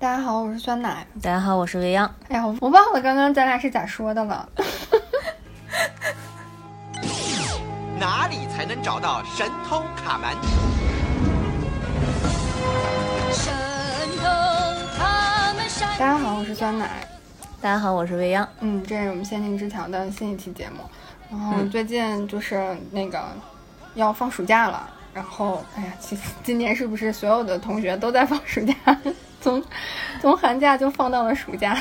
大家好，我是酸奶。大家好，我是未央。哎呀，我忘了刚刚咱俩是咋说的了。哪里才能找到神偷卡门？神偷他们闪大家好，我是酸奶。大家好，我是未央。嗯，这是我们仙境之桥的新一期节目。然后嗯最近就是那个要放暑假了，然后哎呀，其实今年是不是所有的同学都在放暑假？从从寒假就放到了暑假。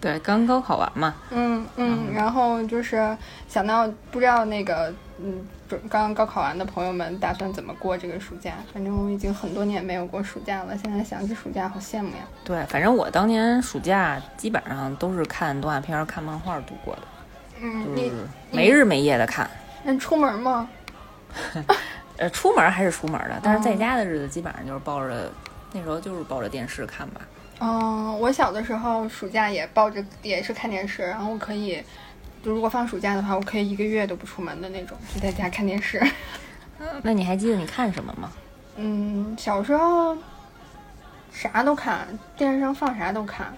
对，刚高考完嘛。嗯嗯，然后就是想到不知道那个嗯，准刚刚高考完的朋友们打算怎么过这个暑假？反正我已经很多年没有过暑假了，现在想起暑假好羡慕呀。对，反正我当年暑假基本上都是看动画片儿、看漫画度过的，嗯，就你是没日没夜的看。那你出门吗？呃，出门还是出门的，但是在哦家的日子基本上就是抱着，那时候就是抱着电视看吧。嗯，我小的时候暑假也抱着也是看电视，然后我可以，就如果放暑假的话，我可以一个月都不出门的那种，就在家看电视。那你还记得你看什么吗？嗯，小时候啥都看，电视上放啥都看。《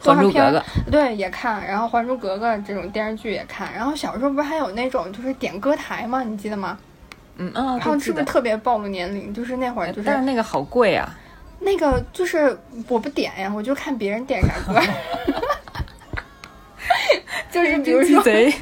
还珠格格动画片》对也看，然后《还珠格格》这种电视剧也看，然后小时候不是还有那种就是点歌台吗？你记得吗？嗯啊，然后是不是。特别暴露年龄？就是那会儿就是但是那个好贵啊。那个就是我不点呀，我就看别人点啥歌。就是比如说，贼。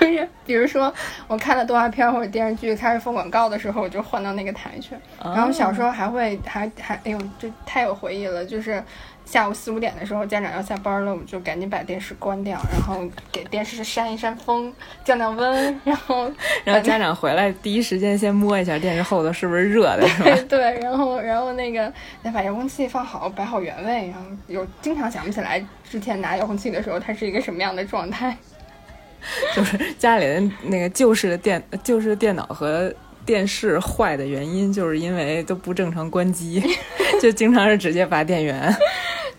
就是比如说，我看了动画片或者电视剧开始放广告的时候，我就换到那个台去。然后小时候还会还还哎呦，这太有回忆了，就是下午四五点的时候，家长要下班了，我就赶紧把电视关掉，然后给电视扇一扇风，降降温，然后然后家长回来第一时间先摸一下电视后头是不是热的，是吧？对对，然后然后那个再把遥控器放好，摆好原位，然后有经常想不起来之前拿遥控器的时候它是一个什么样的状态。就是家里的那个旧式的电旧式的电脑和电视坏的原因，就是因为都不正常关机，就经常是直接拔电源。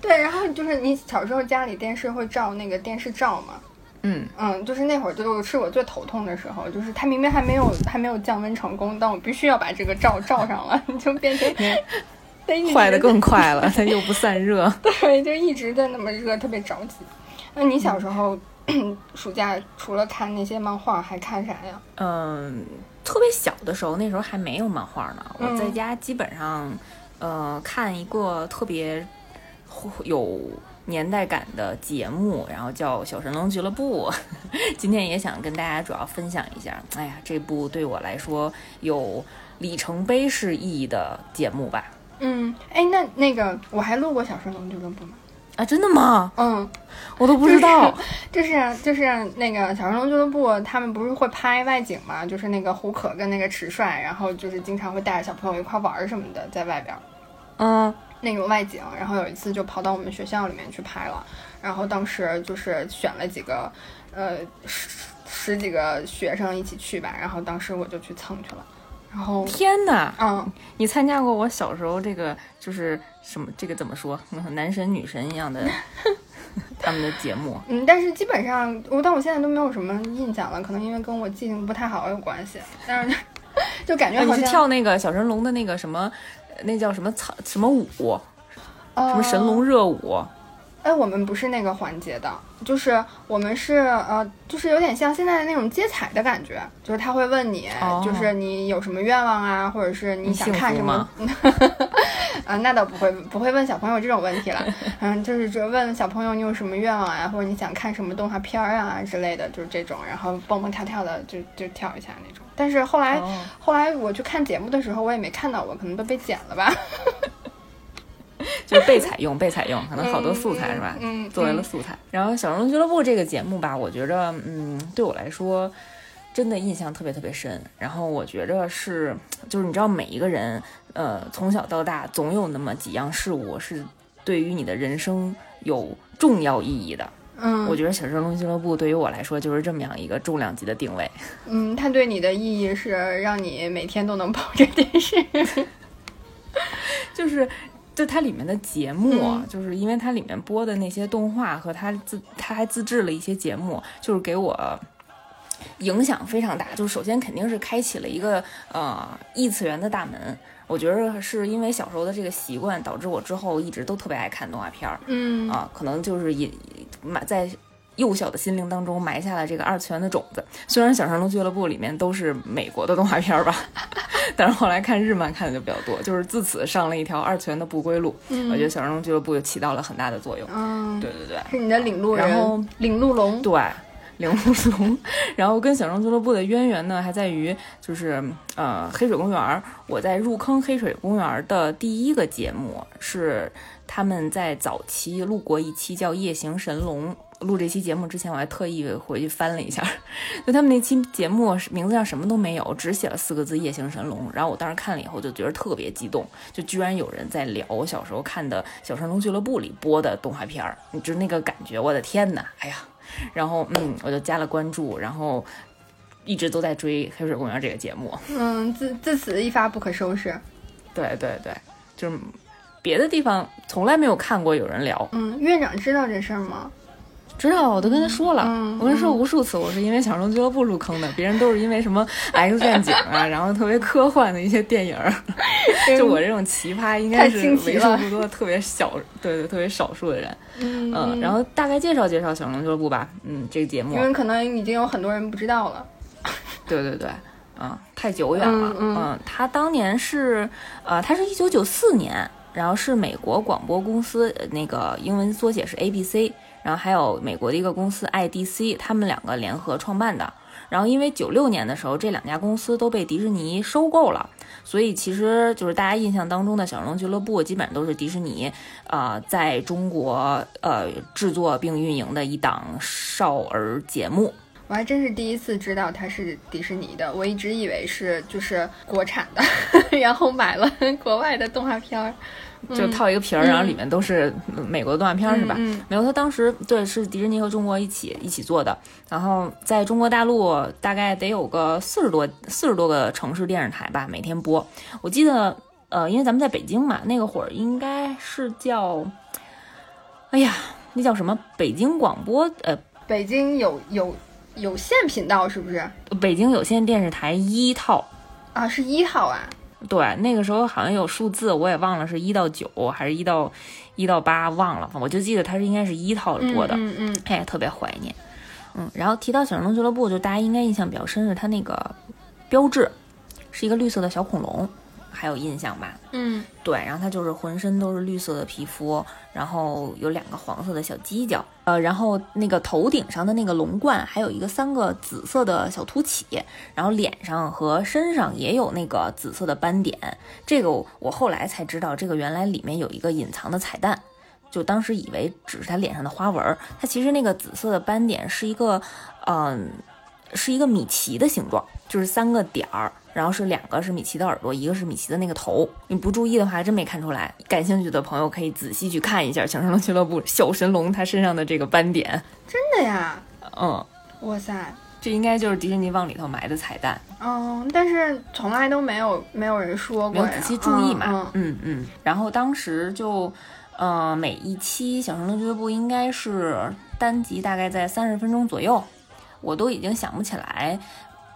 对，然后就是你小时候家里电视会照那个电视罩嘛，嗯，嗯，就是那会儿就是我最头痛的时候，就是它明明还没有还没有降温成功，但我必须要把这个罩罩上了，你 就变成坏的更快了，它又不散热。对，就一直在那么热，特别着急。那你小时候、暑假除了看那些漫画，还看啥呀？嗯，特别小的时候，那时候还没有漫画呢。我在嗯家基本上，呃，看一个特别有年代感的节目，然后叫《小神龙俱乐部》。今天也想跟大家主要分享一下，哎呀，这部对我来说有里程碑式意义的节目吧。嗯，哎，那那个我还录过《小神龙俱乐部》呢。啊，真的吗？嗯，我都不知道。就是就是那个《小神龙俱乐部》，他们不是会拍外景嘛？就是那个胡可跟那个迟帅，然后就是经常会带着小朋友一块玩儿什么的，在外边儿嗯，那种外景。然后有一次就跑到我们学校里面去拍了，然后当时就是选了几个，呃，十十几个学生一起去吧。然后当时我就去蹭去了，然后天哪！嗯，你参加过我小时候这个就是什么这个怎么说，男神女神一样的 他们的节目。嗯，但是基本上我，但我现在都没有什么印象了，可能因为跟我记性不太好有关系。但是 就感觉哎你是好像跳那个小神龙的那个什么，那叫什么草什么舞，呃什么神龙热舞？哎，我们不是那个环节的，就是我们是呃，就是有点像现在的那种接彩的感觉，就是他会问你，哦就是你有什么愿望啊，或者是你想看什么？啊，那倒不会，不会问小朋友这种问题了。嗯，就是只问小朋友你有什么愿望啊，或者你想看什么动画片儿啊之类的，就是这种，然后蹦蹦跳跳的就就跳一下那种。但是后来、哦后来我去看节目的时候，我也没看到过，可能都被剪了吧。就是被采用，被采用，可能好多素材是吧？嗯，作为了素材。然后《小神龙俱乐部》这个节目吧，我觉着，嗯，对我来说，真的印象特别特别深。然后我觉着是，就是你知道，每一个人，呃，从小到大，总有那么几样事物是对于你的人生有重要意义的。嗯，我觉得《小神龙俱乐部》对于我来说就是这么样一个重量级的定位。嗯，它对你的意义是让你每天都能抱着电视。就是就它里面的节目，嗯就是因为它里面播的那些动画和它自它还自制了一些节目，就是给我影响非常大。就是首先肯定是开启了一个呃异次元的大门。我觉得是因为小时候的这个习惯，导致我之后一直都特别爱看动画片儿。嗯啊，可能就是也埋在幼小的心灵当中埋下了这个二次元的种子。虽然《小神龙俱乐部》里面都是美国的动画片儿吧，但是后来看日漫看的就比较多，就是自此上了一条二次元的不归路。嗯我觉得《小神龙俱乐部》就起到了很大的作用。嗯，对对对。是你的领路人，然后领路龙。对，领路龙。然后跟小龙俱乐部的渊源呢，还在于就是呃黑水公园。我在入坑黑水公园的第一个节目是他们在早期录过一期叫《夜行神龙》。录这期节目之前，我还特意回去翻了一下，就他们那期节目名字上什么都没有，只写了四个字“夜行神龙”。然后我当时看了以后就觉得特别激动，就居然有人在聊我小时候看的《小神龙俱乐部》里播的动画片儿，你知那个感觉，我的天呐，哎呀！然后嗯，我就加了关注，然后一直都在追《黑水公园》这个节目。嗯，自自此一发不可收拾。对对对，就是别的地方从来没有看过有人聊。嗯，院长知道这事儿吗？知道，我都跟他说了，嗯我跟他说无数次，我是因为《小龙俱乐部》入坑的，别人都是因为什么 X 战警啊，然后特别科幻的一些电影儿。就我这种奇葩，应该太是为数不多、特别小，对对，特别少数的人。嗯嗯，然后大概介绍介绍《小龙俱乐部》吧。嗯，这个节目因，为可能已经有很多人不知道了。对对对，嗯，太久远了。嗯嗯他当年是，呃，他是一九九四年，然后是美国广播公司，呃那个英文缩写是 ABC，然后还有美国的一个公司 IDC，他们两个联合创办的。然后因为九六年的时候，这两家公司都被迪士尼收购了，所以其实就是大家印象当中的小龙俱乐部，基本上都是迪士尼，呃，在中国呃制作并运营的一档少儿节目。我还真是第一次知道它是迪士尼的，我一直以为是就是国产的，然后买了国外的动画片儿。就套一个皮儿，然后里面都是美国的动画片儿，是吧？嗯没有，他当时对是迪士尼和中国一起一起做的，然后在中国大陆大概得有个四十多四十多个城市电视台吧，每天播。我记得，呃，因为咱们在北京嘛，那个会儿应该是叫，哎呀，那叫什么？北京广播，呃，北京有有有线频道是不是？北京有线电视台一套。啊，是一套啊。对，那个时候好像有数字，我也忘了是一到九还是一到一到八，忘了，我就记得它是应该是一套播的。嗯嗯哎，特别怀念。嗯，然后提到小神龙俱乐部，就大家应该印象比较深是它那个标志，是一个绿色的小恐龙，还有印象吧？嗯对，然后它就是浑身都是绿色的皮肤，然后有两个黄色的小犄角，呃，然后那个头顶上的那个龙冠还有一个三个紫色的小凸起，然后脸上和身上也有那个紫色的斑点。这个我我后来才知道，这个原来里面有一个隐藏的彩蛋。就当时以为只是他脸上的花纹儿，它其实那个紫色的斑点是一个，嗯、是一个米奇的形状，就是三个点儿，然后是两个是米奇的耳朵，一个是米奇的那个头。你不注意的话，还真没看出来。感兴趣的朋友可以仔细去看一下《小神龙俱乐部》小神龙它身上的这个斑点。真的呀！嗯，哇塞，这应该就是迪士尼往里头埋的彩蛋，嗯，但是从来都没有没有人说过呀，没有仔细注意嘛。嗯嗯嗯。然后当时就，呃，每一期《小神龙俱乐部》应该是单集大概在三十分钟左右，我都已经想不起来，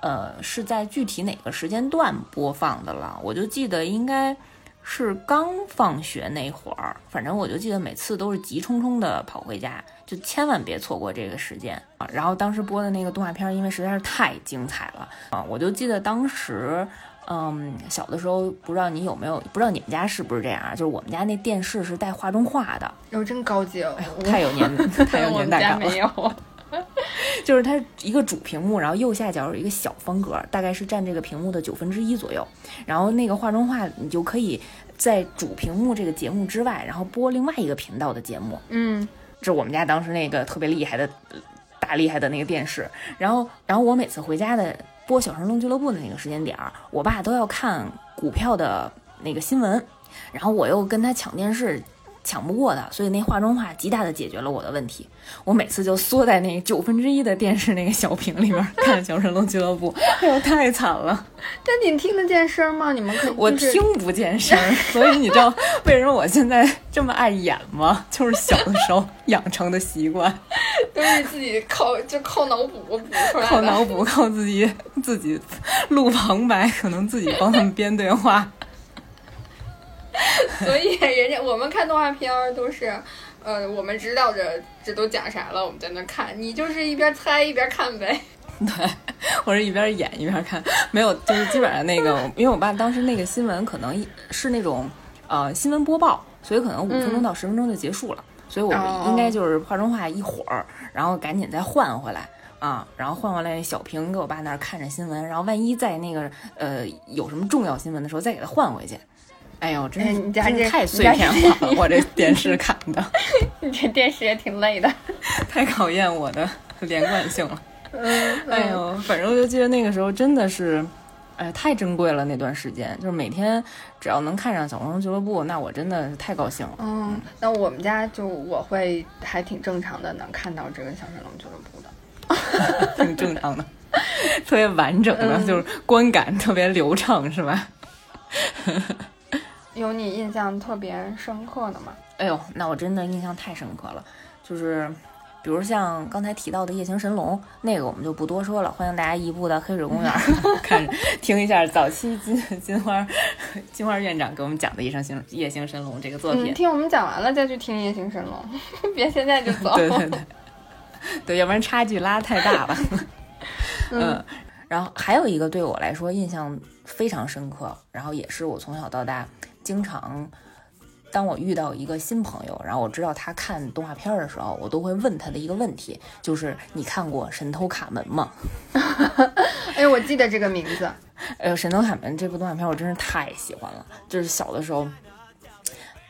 呃，是在具体哪个时间段播放的了。我就记得应该是刚放学那会儿，反正我就记得每次都是急冲冲的跑回家，就千万别错过这个时间啊。然后当时播的那个动画片儿，因为实在是太精彩了啊，我就记得当时。嗯，小的时候不知道你有没有，不知道你们家是不是这样啊？就是我们家那电视是带画中画的，哟，真高级哦！太有年太有我年代感了。有。就是它一个主屏幕，然后右下角有一个小方格，大概是占这个屏幕的九分之一左右。然后那个画中画，你就可以在主屏幕这个节目之外，然后播另外一个频道的节目。嗯这是我们家当时那个特别厉害的、呃大厉害的那个电视。然后，然后我每次回家的播《小神龙俱乐部》的那个时间点儿，我爸都要看股票的那个新闻，然后我又跟他抢电视。抢不过的，所以那画中画极大的解决了我的问题。我每次就缩在那九分之一的电视那个小屏里面看《小神龙俱乐部》，哎呦，太惨了。但你听得见声吗？你们可以，我就是听不见声儿，所以你知道为什么我现在这么爱演吗？就是小的时候养成的习惯，都是自己靠就靠脑补补出来的。靠脑补，靠自己自己录旁白，可能自己帮他们编对话。所以人家我们看动画片儿都是，呃，我们知道这这都讲啥了，我们在那看，你就是一边猜一边看呗。对，我是一边演一边看，没有，就是基本上那个，因为我爸当时那个新闻可能是那种呃新闻播报，所以可能五分钟到十分钟就结束了，所以我们应该就是画中画一会儿，然后赶紧再换回来。啊，然后换回来小屏给我爸那儿看着新闻，然后万一在那个呃有什么重要新闻的时候再给他换回去。哎呦，真是哎你家这真是太碎片化了，我这电视看的 你这电视也挺累的。太考验我的连贯性了。嗯，哎呦，反正我就记得那个时候真的是，哎，太珍贵了那段时间，就是每天只要能看上《小红书俱乐部》，那我真的是太高兴了。嗯，那我们家就我会还挺正常的，能看到这个小神龙俱乐部的。挺正常的，特别完整的，嗯就是观感特别流畅，是吧？有你印象特别深刻的吗？哎呦，那我真的印象太深刻了，就是比如像刚才提到的《夜行神龙》，那个我们就不多说了，欢迎大家移步到黑水公园 看听一下早期金金花金花院长给我们讲的《夜行神夜行神龙》这个作品嗯，。听我们讲完了再去听《夜行神龙》，别现在就走。对对对，对，要不然差距拉太大了。嗯，然后还有一个对我来说印象非常深刻，然后也是我从小到大经常，当我遇到一个新朋友，然后我知道他看动画片的时候，我都会问他的一个问题，就是你看过《神偷卡门》吗？哎，我记得这个名字。哎呦，《神偷卡门》这部动画片我真是太喜欢了，就是小的时候。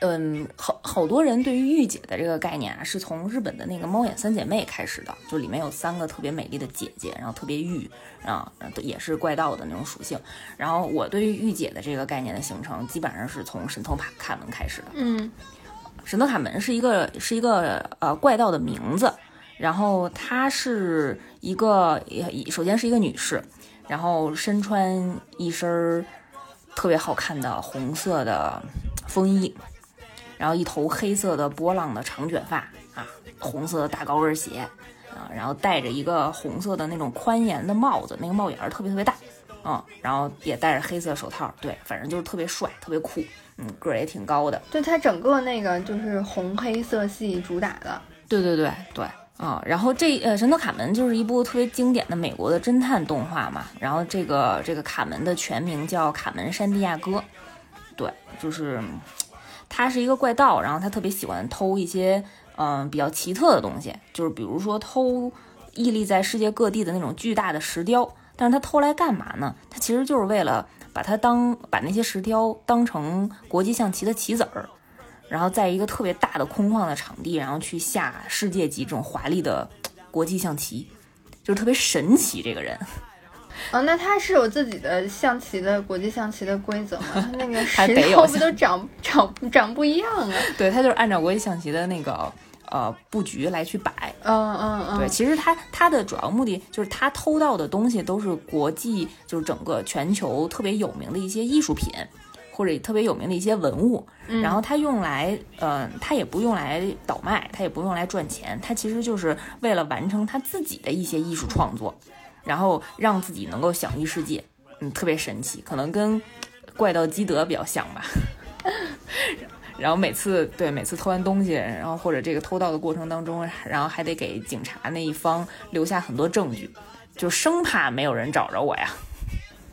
嗯，好好多人对于御姐的这个概念啊，是从日本的那个猫眼三姐妹开始的，就里面有三个特别美丽的姐姐，然后特别御啊，然后也是怪盗的那种属性。然后我对于御姐的这个概念的形成，基本上是从神偷卡卡门开始的。嗯神偷卡门是一个是一个呃怪盗的名字，然后她是一个也首先是一个女士，然后身穿一身儿特别好看的红色的风衣，然后一头黑色的波浪的长卷发啊，红色的大高跟鞋啊，然后戴着一个红色的那种宽檐的帽子，那个帽檐儿特别特别大，嗯，然后也戴着黑色手套，对，反正就是特别帅，特别酷，嗯，个儿也挺高的。对，它整个那个就是红黑色系主打的。对对对对啊、然后这呃《神偷卡门》就是一部特别经典的美国的侦探动画嘛。然后这个这个卡门的全名叫卡门山地亚哥，对，就是嗯他是一个怪盗，然后他特别喜欢偷一些嗯、比较奇特的东西，就是比如说偷屹立在世界各地的那种巨大的石雕。但是他偷来干嘛呢？他其实就是为了把它当把那些石雕当成国际象棋的棋子儿，然后在一个特别大的空旷的场地，然后去下世界级这种华丽的国际象棋，就是特别神奇。这个人，哦，那它是有自己的象棋的国际象棋的规则吗？它那个它石头不都长长长不一样啊？对他就是按照国际象棋的那个呃布局来去摆。嗯嗯嗯，对，其实他他的主要目的就是他偷到的东西都是国际，就是整个全球特别有名的一些艺术品。或者特别有名的一些文物，然后他用来，呃，他也不用来倒卖，他也不用来赚钱，他其实就是为了完成他自己的一些艺术创作，然后让自己能够享誉世界，嗯，特别神奇，可能跟怪盗基德比较像吧。然后每次对每次偷完东西，然后或者这个偷盗的过程当中，然后还得给警察那一方留下很多证据，就生怕没有人找着我呀。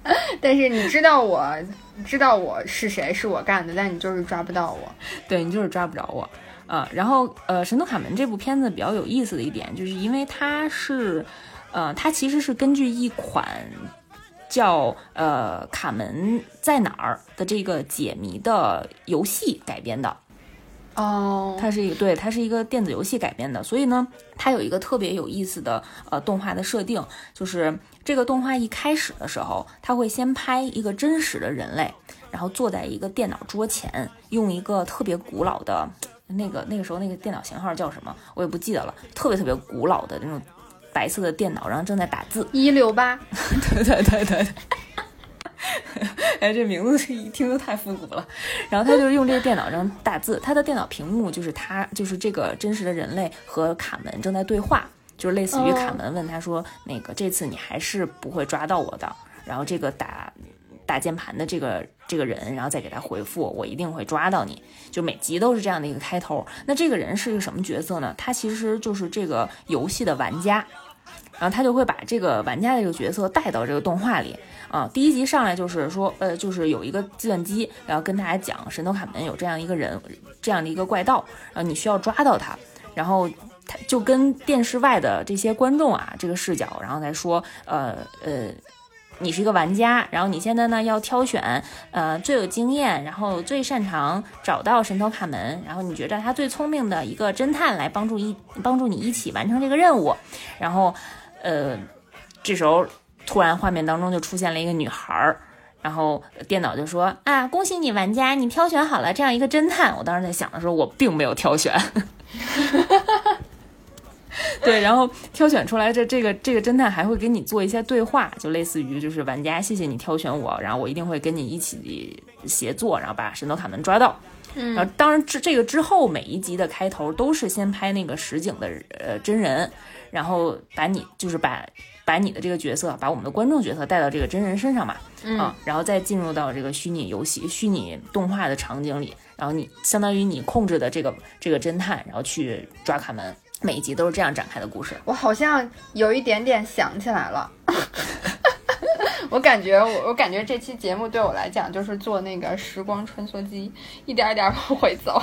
但是你知道我知道我是谁，是我干的，但你就是抓不到我。对你就是抓不着我啊、然后呃，《神偷卡门》这部片子比较有意思的一点，就是因为它是，呃，它其实是根据一款叫呃《卡门在哪儿》的这个解谜的游戏改编的。哦，它是一个对，它是一个电子游戏改编的，所以呢，它有一个特别有意思的呃动画的设定，就是这个动画一开始的时候，它会先拍一个真实的人类，然后坐在一个电脑桌前，用一个特别古老的那个那个时候那个电脑型号叫什么，我也不记得了，特别特别古老的那种白色的电脑，然后正在打字。一六八，对对对对对。哎，这名字一听就太复古了。然后他就是用这个电脑上打字，他的电脑屏幕就是他，就是这个真实的人类和卡门正在对话，就是类似于卡门问他说：“那个这次你还是不会抓到我的。”然后这个打打键盘的这个这个人，然后再给他回复：“我一定会抓到你。”就每集都是这样的一个开头。那这个人是一个什么角色呢？他其实就是这个游戏的玩家。然后他就会把这个玩家的这个角色带到这个动画里啊。第一集上来就是说，呃，就是有一个计算机，然后跟大家讲神偷卡门有这样一个人，这样的一个怪盗，然后你需要抓到他。然后他就跟电视外的这些观众啊，这个视角，然后再说，呃呃，你是一个玩家，然后你现在呢要挑选，呃，最有经验，然后最擅长找到神偷卡门，然后你觉得他最聪明的一个侦探来帮助一帮助你一起完成这个任务，然后。呃，这时候突然画面当中就出现了一个女孩儿，然后电脑就说啊，恭喜你玩家，你挑选好了这样一个侦探。我当时在想的时候，我并没有挑选。对，然后挑选出来这这个这个侦探还会给你做一些对话，就类似于就是玩家，谢谢你挑选我，然后我一定会跟你一起协作，然后把神偷卡门抓到。然后当然这这个之后每一集的开头都是先拍那个实景的呃真人。然后把你就是把把你的这个角色，把我们的观众角色带到这个真人身上嘛，嗯，然后再进入到这个虚拟游戏、虚拟动画的场景里，然后你相当于你控制的这个这个侦探，然后去抓卡门，每一集都是这样展开的故事。我好像有一点点想起来了，我感觉我我感觉这期节目对我来讲就是做那个时光穿梭机，一点一点往回走。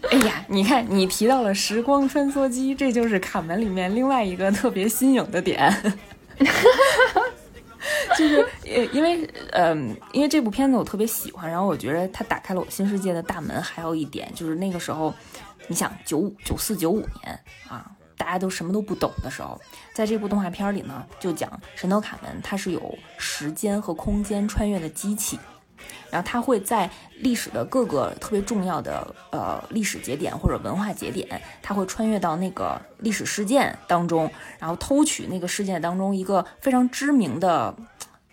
哎呀，你看，你提到了时光穿梭机，这就是卡门里面另外一个特别新颖的点，就是呃，因为嗯，因为这部片子我特别喜欢，然后我觉得它打开了我新世界的大门。还有一点就是那个时候，你想九五九四九五年啊，大家都什么都不懂的时候，在这部动画片里呢，就讲神偷卡门，它是有时间和空间穿越的机器。然后他会在历史的各个特别重要的呃历史节点或者文化节点，他会穿越到那个历史事件当中，然后偷取那个事件当中一个非常知名的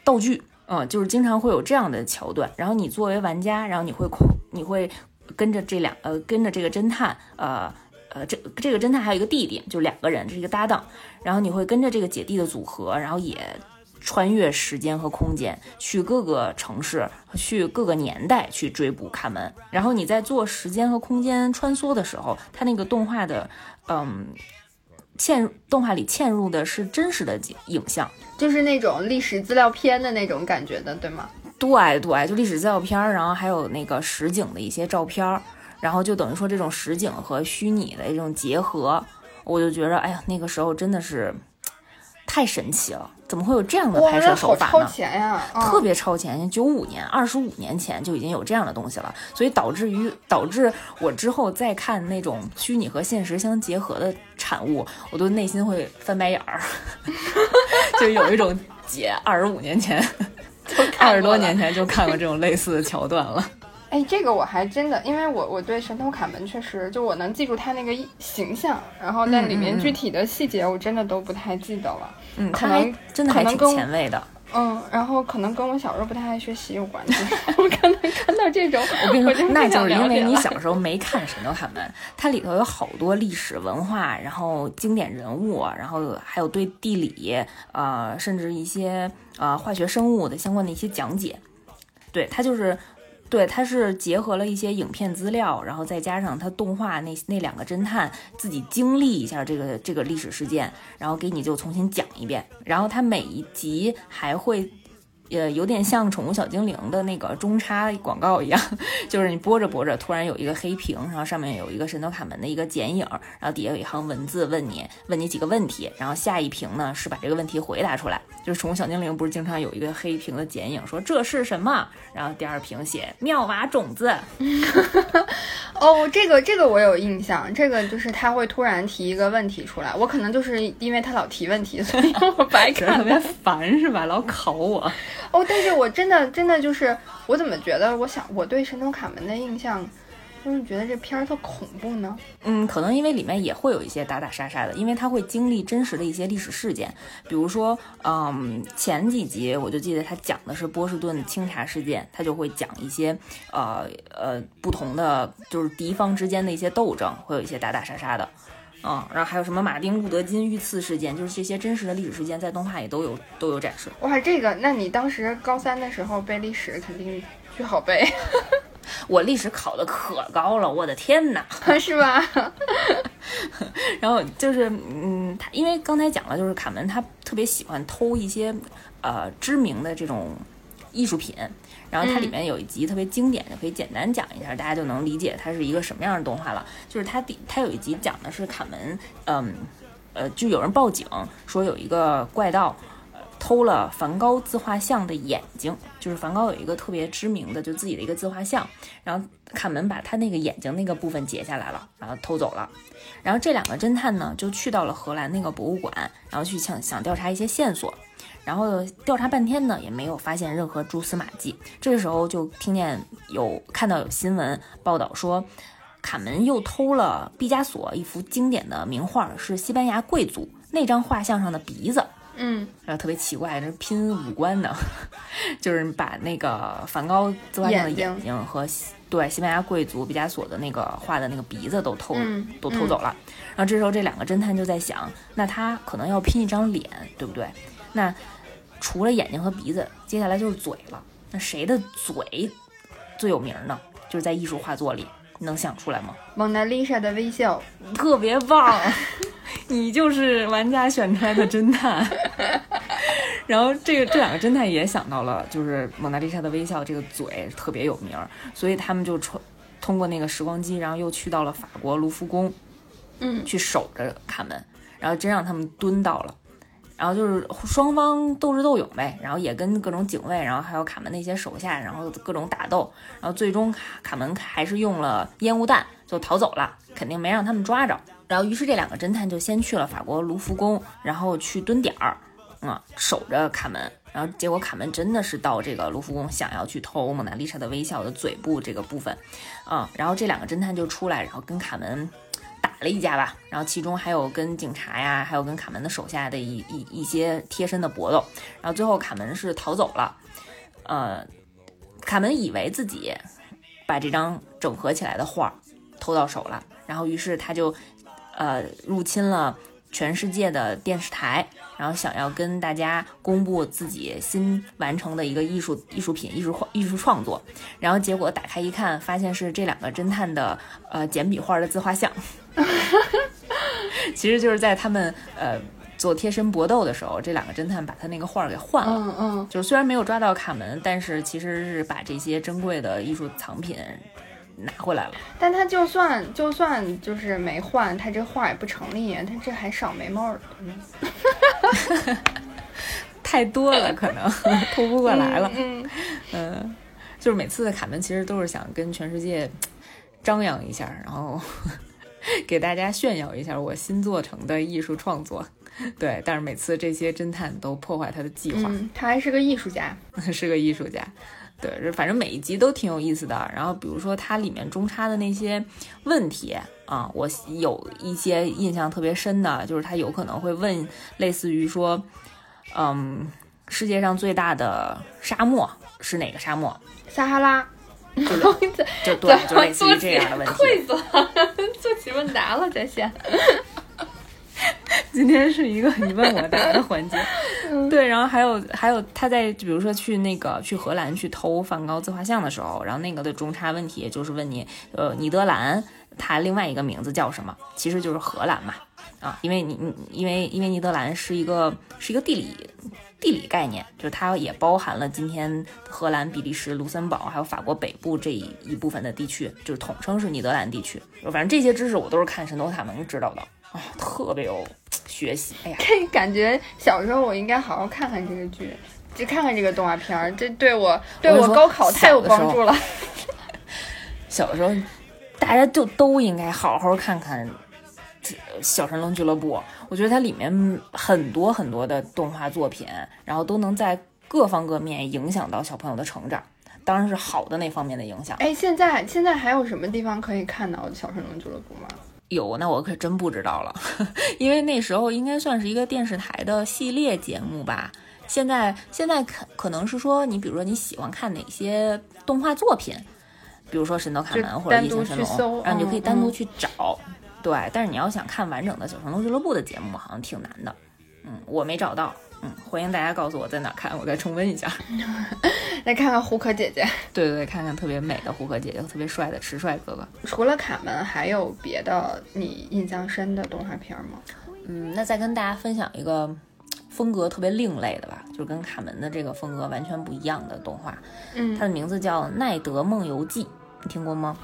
道具，嗯，就是经常会有这样的桥段。然后你作为玩家，然后你会你会跟着这两呃跟着这个侦探，呃呃这这个侦探还有一个弟弟，就两个人，这是一个搭档。然后你会跟着这个姐弟的组合，然后也。穿越时间和空间，去各个城市，去各个年代去追捕卡门。然后你在做时间和空间穿梭的时候，它那个动画的，嗯，嵌动画里嵌入的是真实的影像，就是那种历史资料片的那种感觉的，对吗？对对，就历史资料片，然后还有那个实景的一些照片，然后就等于说这种实景和虚拟的一种结合，我就觉得，哎呀，那个时候真的是太神奇了。怎么会有这样的拍摄手法呢？超前呀，特别超前！九五年，二十五年前就已经有这样的东西了，所以导致于导致我之后再看那种虚拟和现实相结合的产物，我都内心会翻白眼儿，就有一种姐二十五年前，二十多年前就看过这种类似的桥段了。哎，这个我还真的，因为我我对神偷卡门确实就我能记住他那个形象，然后但里面具体的细节我真的都不太记得了。嗯，可能真的还挺前卫的。嗯，然后可能跟我小时候不太爱学习有关系。我可能看到这种，我跟你说，那就是因为你小时候没看神偷卡门，它里头有好多历史文化，然后经典人物，然后还有对地理呃，甚至一些呃化学生物的相关的一些讲解。对，它就是。对，它是结合了一些影片资料，然后再加上它动画那那两个侦探自己经历一下这个这个历史事件，然后给你就重新讲一遍，然后它每一集还会。呃，有点像宠物小精灵的那个中插广告一样，就是你播着播着，突然有一个黑屏，然后上面有一个神偷卡门的一个剪影，然后底下有一行文字问你，问你几个问题，然后下一屏呢是把这个问题回答出来。就是宠物小精灵不是经常有一个黑屏的剪影，说这是什么？然后第二屏写妙蛙种子。哦，这个这个我有印象，这个就是他会突然提一个问题出来，我可能就是因为他老提问题，所以我白看。特别烦是吧？老考我。哦，但是我真的真的就是，我怎么觉得，我想我对神偷卡门的印象，就是觉得这片儿特恐怖呢？嗯，可能因为里面也会有一些打打杀杀的，因为它会经历真实的一些历史事件，比如说，嗯，前几集我就记得它讲的是波士顿清查事件，它就会讲一些，呃呃不同的就是敌方之间的一些斗争，会有一些打打杀杀的，嗯，然后还有什么马丁路德金遇刺事件，就是这些真实的历史事件在动画也都有都有展示。哇，这个，那你当时高三的时候背历史肯定巨好背，我历史考的可高了，我的天哪！是吧？然后就是，嗯，他因为刚才讲了，就是卡门他特别喜欢偷一些呃知名的这种艺术品，然后它里面有一集特别经典的，可以简单讲一下，大家就能理解它是一个什么样的动画了。就是它第它有一集讲的是卡门，嗯呃，就有人报警说有一个怪盗。呃偷了梵高自画像的眼睛，就是梵高有一个特别知名的，就自己的一个自画像，然后卡门把他那个眼睛那个部分截下来了，然后偷走了。然后这两个侦探呢，就去到了荷兰那个博物馆，然后去想想调查一些线索，然后调查半天呢，也没有发现任何蛛丝马迹。这个时候就听见有看到有新闻报道说，卡门又偷了毕加索一幅经典的名画，是西班牙贵族那张画像上的鼻子。嗯，然后特别奇怪，这是拼五官的，就是把那个梵高自画像的眼睛和西对西班牙贵族毕加索的那个画的那个鼻子都偷、嗯都偷走了。然后这时候这两个侦探就在想，那他可能要拼一张脸，对不对？那除了眼睛和鼻子，接下来就是嘴了。那谁的嘴最有名呢？就是在艺术画作里，你能想出来吗？蒙娜丽莎的微笑，特别棒，你就是玩家选出来的侦探。然后这个这两个侦探也想到了，就是蒙娜丽莎的微笑这个嘴特别有名儿，所以他们就穿通过那个时光机，然后又去到了法国卢浮宫，嗯，去守着卡门，然后真让他们蹲到了。然后就是双方斗智斗勇呗，然后也跟各种警卫，然后还有卡门那些手下，然后各种打斗，然后最终卡卡门还是用了烟雾弹就逃走了，肯定没让他们抓着。然后于是这两个侦探就先去了法国卢浮宫，然后去蹲点儿，嗯，守着卡门。然后结果卡门真的是到这个卢浮宫，想要去偷蒙娜丽莎的微笑的嘴部这个部分，嗯，然后这两个侦探就出来，然后跟卡门打了一架吧，然后其中还有跟警察呀，还有跟卡门的手下的一一一些贴身的搏斗，然后最后卡门是逃走了，呃，卡门以为自己把这张整合起来的画偷到手了，然后于是他就呃入侵了全世界的电视台，然后想要跟大家公布自己新完成的一个艺术艺术品、艺术画艺术创作，然后结果打开一看，发现是这两个侦探的呃简笔画的自画像，其实就是在他们呃做贴身搏斗的时候，这两个侦探把他那个画儿给换了。嗯嗯，就是虽然没有抓到卡门，但是其实是把这些珍贵的艺术藏品拿回来了。但他就算就算就是没换，他这画也不成立呀，他这还少眉毛耳朵呢。太多了，可能偷不过来了。嗯，嗯，就是每次的卡门其实都是想跟全世界张扬一下，然后 给大家炫耀一下我新做成的艺术创作。对，但是每次这些侦探都破坏他的计划，嗯，他还是个艺术家。是个艺术家。对，反正每一集都挺有意思的。然后比如说它里面中插的那些问题啊，我有一些印象特别深的，就是他有可能会问类似于说，嗯，世界上最大的沙漠是哪个沙漠？撒哈拉，就对，就类似于这样的问题。会做做起问答了，在线。今天是一个你问我答的环节，对，然后还有还有他在比如说去那个去荷兰去偷梵高自画像的时候，然后那个的中差问题就是问你，呃，尼德兰它另外一个名字叫什么？其实就是荷兰嘛，啊，因为你你因为因为尼德兰是一个是一个地理地理概念，就是它也包含了今天荷兰、比利时、卢森堡还有法国北部这一一部分的地区，就是统称是尼德兰地区。反正这些知识我都是看神偷塔门知道的啊，特别有学习。哎呀，这感觉小时候我应该好好看看这个剧，就看看这个动画片儿，这对我对我高考太有帮助了。小时候大家就都应该好好看看这《小神龙俱乐部》，我觉得它里面很多很多的动画作品，然后都能在各方各面影响到小朋友的成长。当然是好的那方面的影响。哎，现在现在还有什么地方可以看到小神龙俱乐部吗？有，那我可真不知道了，因为那时候应该算是一个电视台的系列节目吧。现在现在可可能是说，你比如说你喜欢看哪些动画作品，比如说《神偷卡门》或者《异形神龙》，然后你就可以单独去找。对，但是你要想看完整的小神龙俱乐部的节目，好像挺难的。嗯，我没找到。嗯，欢迎大家告诉我在哪看，我再重温一下。来看看胡可姐姐，对对对，看看特别美的胡可姐姐，特别帅的迟帅哥哥。除了卡门，还有别的你印象深的动画片吗？嗯，那再跟大家分享一个风格特别另类的吧，就是跟卡门的这个风格完全不一样的动画。嗯，它的名字叫《奈德梦游记》，你听过吗？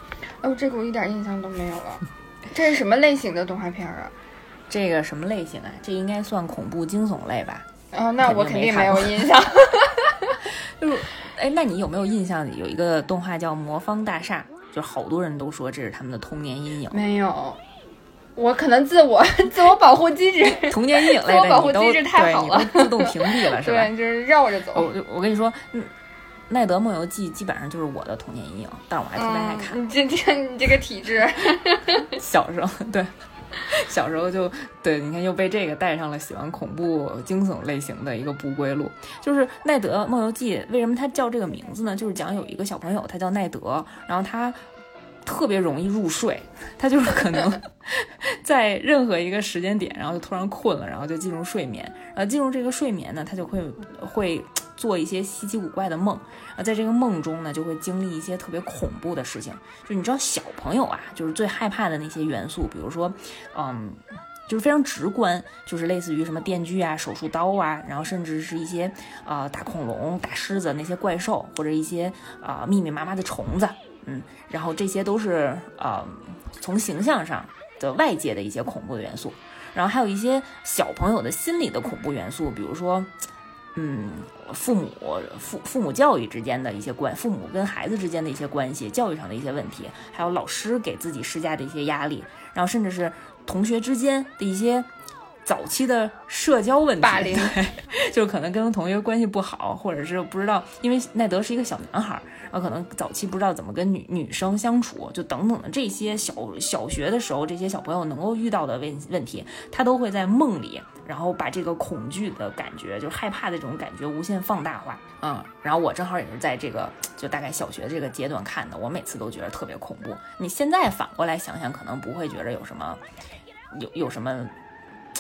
哦，这个我一点印象都没有了。这是什么类型的动画片啊？这个什么类型啊？这应该算恐怖惊悚类吧？哦，那我肯定没有印象。就是，哎，那你有没有印象？有一个动画叫《魔方大厦》，就好多人都说这是他们的童年阴影。没有，我可能自我 自我保护机制，童年阴影类的，自我保护机制太好了，自动屏蔽了，是吧？对，就是绕着走。我我跟你说，嗯，《奈德梦游记》基本上就是我的童年阴影，但是我还特别爱看。你这这你这个体质，小时候对。小时候就对，你看又被这个带上了喜欢恐怖惊悚类型的一个不归路。就是《奈德梦游记》，为什么它叫这个名字呢？就是讲有一个小朋友，他叫奈德，然后他特别容易入睡，他就是可能 在任何一个时间点，然后就突然困了，然后就进入睡眠。呃，进入这个睡眠呢，他就会会。做一些稀奇古怪的梦啊，在这个梦中呢，就会经历一些特别恐怖的事情。就你知道，小朋友啊，就是最害怕的那些元素，比如说，嗯，就是非常直观，就是类似于什么电锯啊、手术刀啊，然后甚至是一些啊打恐龙、打狮子那些怪兽，或者一些啊密密麻麻的虫子，嗯，然后这些都是啊从形象上的外界的一些恐怖的元素。然后还有一些小朋友的心理的恐怖元素，比如说。嗯，父母父父母教育之间的一些关，父母跟孩子之间的一些关系，教育上的一些问题，还有老师给自己施加的一些压力，然后甚至是同学之间的一些早期的社交问题，霸凌，就可能跟同学关系不好，或者是不知道，因为奈德是一个小男孩。然后，可能早期不知道怎么跟女女生相处，就等等的这些小小学的时候，这些小朋友能够遇到的问问题，他都会在梦里，然后把这个恐惧的感觉，就是害怕的这种感觉无限放大化。嗯，然后我正好也是在这个就大概小学这个阶段看的，我每次都觉得特别恐怖。你现在反过来想想，可能不会觉得有什么，有有什么。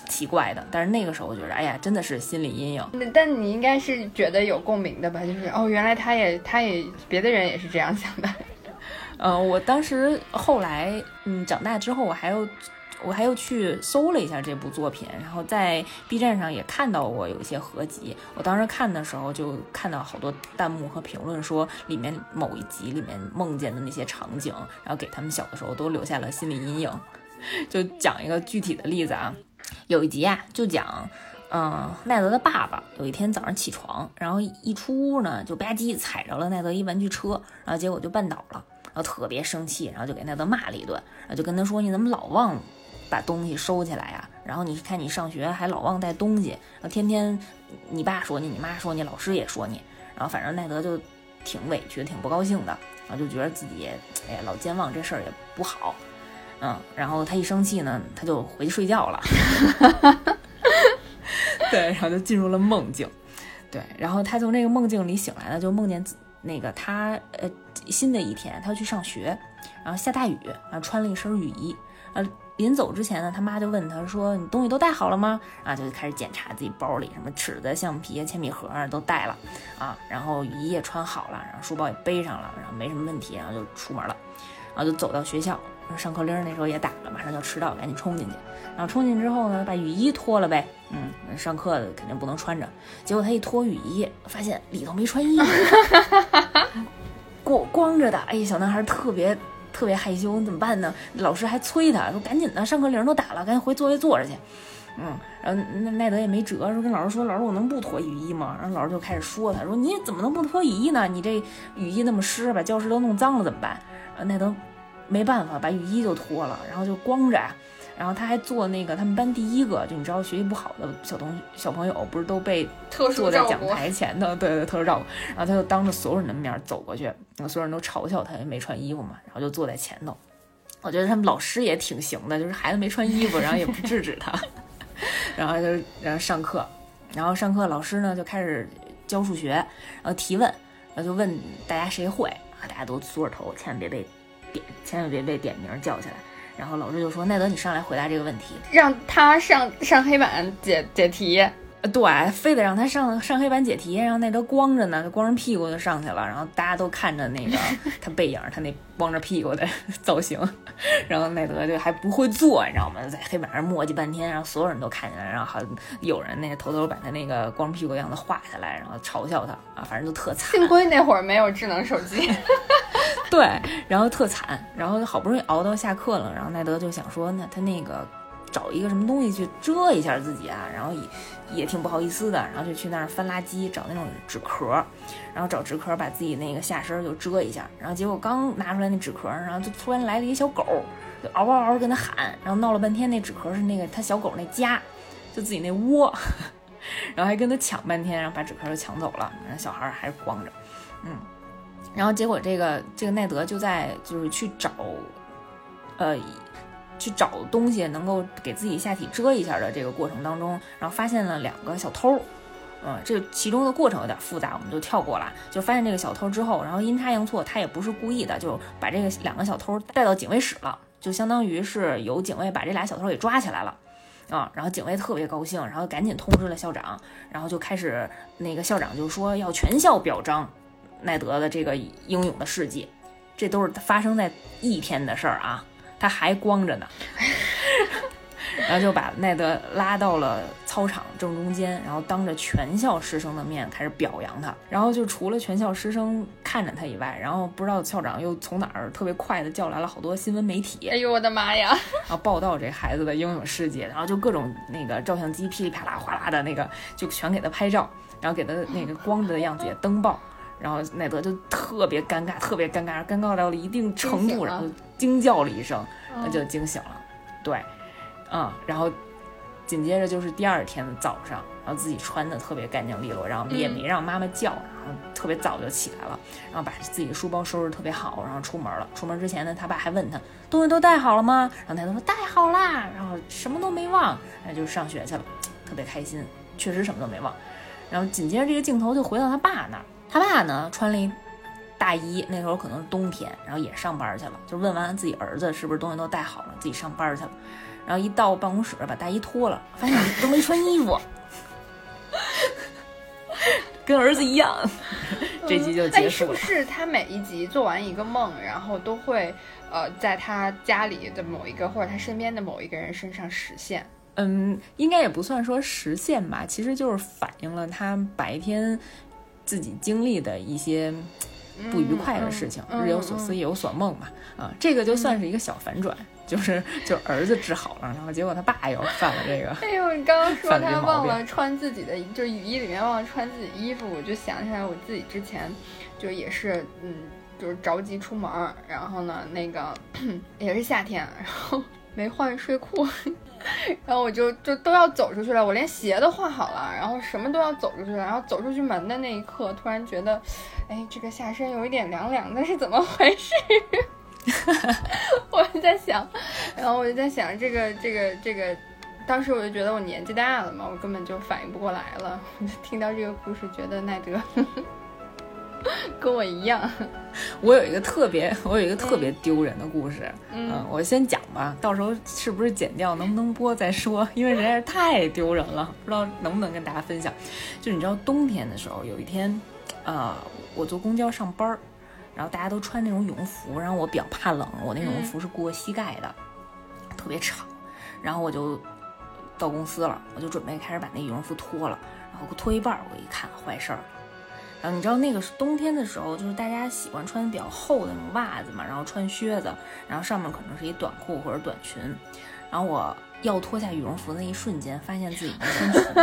奇怪的，但是那个时候觉得，哎呀，真的是心理阴影。那但你应该是觉得有共鸣的吧？就是哦，原来他也，他也，别的人也是这样想的。嗯，我当时后来，嗯，长大之后，我还又，我还又去搜了一下这部作品，然后在 B 站上也看到过有一些合集。我当时看的时候，就看到好多弹幕和评论说，里面某一集里面梦见的那些场景，然后给他们小的时候都留下了心理阴影。就讲一个具体的例子啊。有一集啊，就讲，嗯，奈德的爸爸有一天早上起床，然后一出屋呢，就吧唧踩着了奈德一玩具车，然后结果就绊倒了，然后特别生气，然后就给奈德骂了一顿，然后就跟他说：“你怎么老忘把东西收起来呀？然后你看你上学还老忘带东西，然后天天你爸说你，你妈说你，老师也说你，然后反正奈德就挺委屈，挺不高兴的，然后就觉得自己哎呀老健忘这事儿也不好。”嗯，然后他一生气呢，他就回去睡觉了。对，然后就进入了梦境。对，然后他从那个梦境里醒来呢，就梦见那个他呃新的一天，他要去上学，然后下大雨，然后穿了一身雨衣。呃，临走之前呢，他妈就问他说：“你东西都带好了吗？”啊，就开始检查自己包里，什么尺子、橡皮、铅笔盒都带了啊，然后雨衣也穿好了，然后书包也背上了，然后没什么问题，然后就出门了，然后就走到学校。上课铃那时候也打了，马上就要迟到，赶紧冲进去。然后冲进之后呢，把雨衣脱了呗。嗯，上课肯定不能穿着。结果他一脱雨衣，发现里头没穿衣服，光光着的。哎，小男孩特别特别害羞，怎么办呢？老师还催他说：“赶紧的，上课铃都打了，赶紧回座位坐着去。”嗯，然后那奈德也没辙，说跟老师说：“老师，我能不脱雨衣吗？”然后老师就开始说他说：“你怎么能不脱雨衣呢？你这雨衣那么湿，把教室都弄脏了怎么办？”奈德。没办法，把雨衣就脱了，然后就光着，然后他还做那个他们班第一个，就你知道学习不好的小同小朋友不是都被坐在讲，台前头，对对，特殊照顾。然后他就当着所有人的面走过去，然后所有人都嘲笑他没穿衣服嘛，然后就坐在前头。我觉得他们老师也挺行的，就是孩子没穿衣服，然后也不制止他，然后就然后上课，然后上课老师呢就开始教数学，然后提问，然后就问大家谁会，啊，大家都缩着头，千万别被点，千万别被点名叫起来。然后老师就说：“奈德，你上来回答这个问题。”让他上上黑板解解题。呃，对，非得让他上上黑板解题，然后奈德光着呢，光着屁股就上去了，然后大家都看着那个 他背影，他那光着屁股的 造型，然后奈德就还不会做，你知道吗？在黑板上磨叽半天，然后所有人都看见了，然后还有人那个偷偷把他那个光屁股的样子画下来，然后嘲笑他啊，反正就特惨。幸亏那会儿没有智能手机。对，然后特惨，然后好不容易熬到下课了，然后奈德就想说，那他那个找一个什么东西去遮一下自己啊，然后也也挺不好意思的，然后就去那儿翻垃圾找那种纸壳，然后找纸壳把自己那个下身就遮一下，然后结果刚拿出来那纸壳，然后就突然来了一小狗，就嗷嗷嗷跟他喊，然后闹了半天，那纸壳是那个他小狗那家，就自己那窝，然后还跟他抢半天，然后把纸壳就抢走了，然后小孩还是光着，嗯。然后结果这个这个奈德就在就是去找，呃，去找东西能够给自己下体遮一下的这个过程当中，然后发现了两个小偷，嗯，这其中的过程有点复杂，我们就跳过了。就发现这个小偷之后，然后阴差阳错，他也不是故意的，就把这个两个小偷带到警卫室了，就相当于是有警卫把这俩小偷给抓起来了。啊，然后警卫特别高兴，然后赶紧通知了校长，然后就开始那个校长就说要全校表彰。奈德的这个英勇的事迹，这都是发生在一天的事儿啊，他还光着呢，然后就把奈德拉到了操场正中间，然后当着全校师生的面开始表扬他，然后就除了全校师生看着他以外，然后不知道校长又从哪儿特别快的叫来了好多新闻媒体，哎呦我的妈呀！然后报道这孩子的英勇事迹，然后就各种那个照相机噼里啪啦哗啦的那个就全给他拍照，然后给他那个光着的样子也登报。然后奈德就特别尴尬，特别尴尬，尴尬到了一定程度，然后惊叫了一声，那就惊醒了。对，嗯，然后紧接着就是第二天的早上，然后自己穿的特别干净利落，然后也没让妈妈叫，然后特别早就起来了，然后把自己的书包收拾特别好，然后出门了。出门之前呢，他爸还问他东西都带好了吗？然后奈德说带好啦，然后什么都没忘，那就上学去了，特别开心，确实什么都没忘。然后紧接着这个镜头就回到他爸那儿。他爸呢，穿了一大衣，那时候可能是冬天，然后也上班去了。就问完自己儿子是不是东西都带好了，自己上班去了。然后一到办公室，把大衣脱了，发现都没穿衣服，跟儿子一样。这集就结束了。是不是他每一集做完一个梦，然后都会呃在他家里的某一个或者他身边的某一个人身上实现？嗯，应该也不算说实现吧，其实就是反映了他白天。自己经历的一些不愉快的事情，日有所思夜有所梦嘛，啊，这个就算是一个小反转，就是 就儿子治好了，然后结果他爸又犯了这个。哎呦，你刚刚说他忘了穿自己的，就雨衣里面忘了穿自己衣服，我就想起来我自己之前就也是，嗯，就是着急出门，然后呢，那个 也是夏天，然后没换睡裤。然后我就就都要走出去了，我连鞋都换好了，然后什么都要走出去了。然后走出去门的那一刻，突然觉得，哎，这个下身有一点凉凉的，是怎么回事？我就在想，然后我就在想，这个这个这个，当时我就觉得我年纪大了嘛，我根本就反应不过来了。听到这个故事，觉得奈德。跟我一样，我有一个特别，我有一个特别丢人的故事。嗯，我先讲吧，到时候是不是剪掉，能不能播再说，因为实在是太丢人了，不知道能不能跟大家分享。就你知道，冬天的时候，有一天，呃，我坐公交上班儿，然后大家都穿那种羽绒服，然后我比较怕冷，我那羽绒服是过膝盖的，特别长，然后我就到公司了，我就准备开始把那羽绒服脱了，然后脱一半，我一看，坏事儿。然后你知道那个是冬天的时候，就是大家喜欢穿比较厚的那种袜子嘛，然后穿靴子，然后上面可能是一短裤或者短裙。然后我要脱下羽绒服的那一瞬间，发现自己没穿裙子。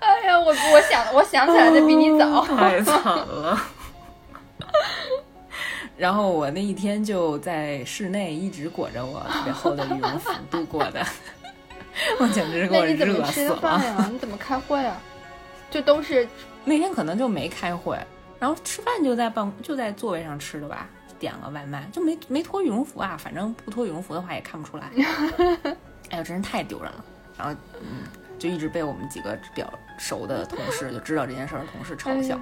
哎呀，我我想我想起来的比你早，太惨了。然后我那一天就在室内一直裹着我特别厚的羽绒服度过的，我简直是给我那你怎么热死吃的饭。呀？你怎么开会啊？就都是 那天可能就没开会，然后吃饭就在办就在座位上吃的吧，点了外卖就没没脱羽绒服啊，反正不脱羽绒服的话也看不出来。哎呦，真是太丢人了。然后嗯，就一直被我们几个比较熟的同事就知道这件事儿的同事嘲笑。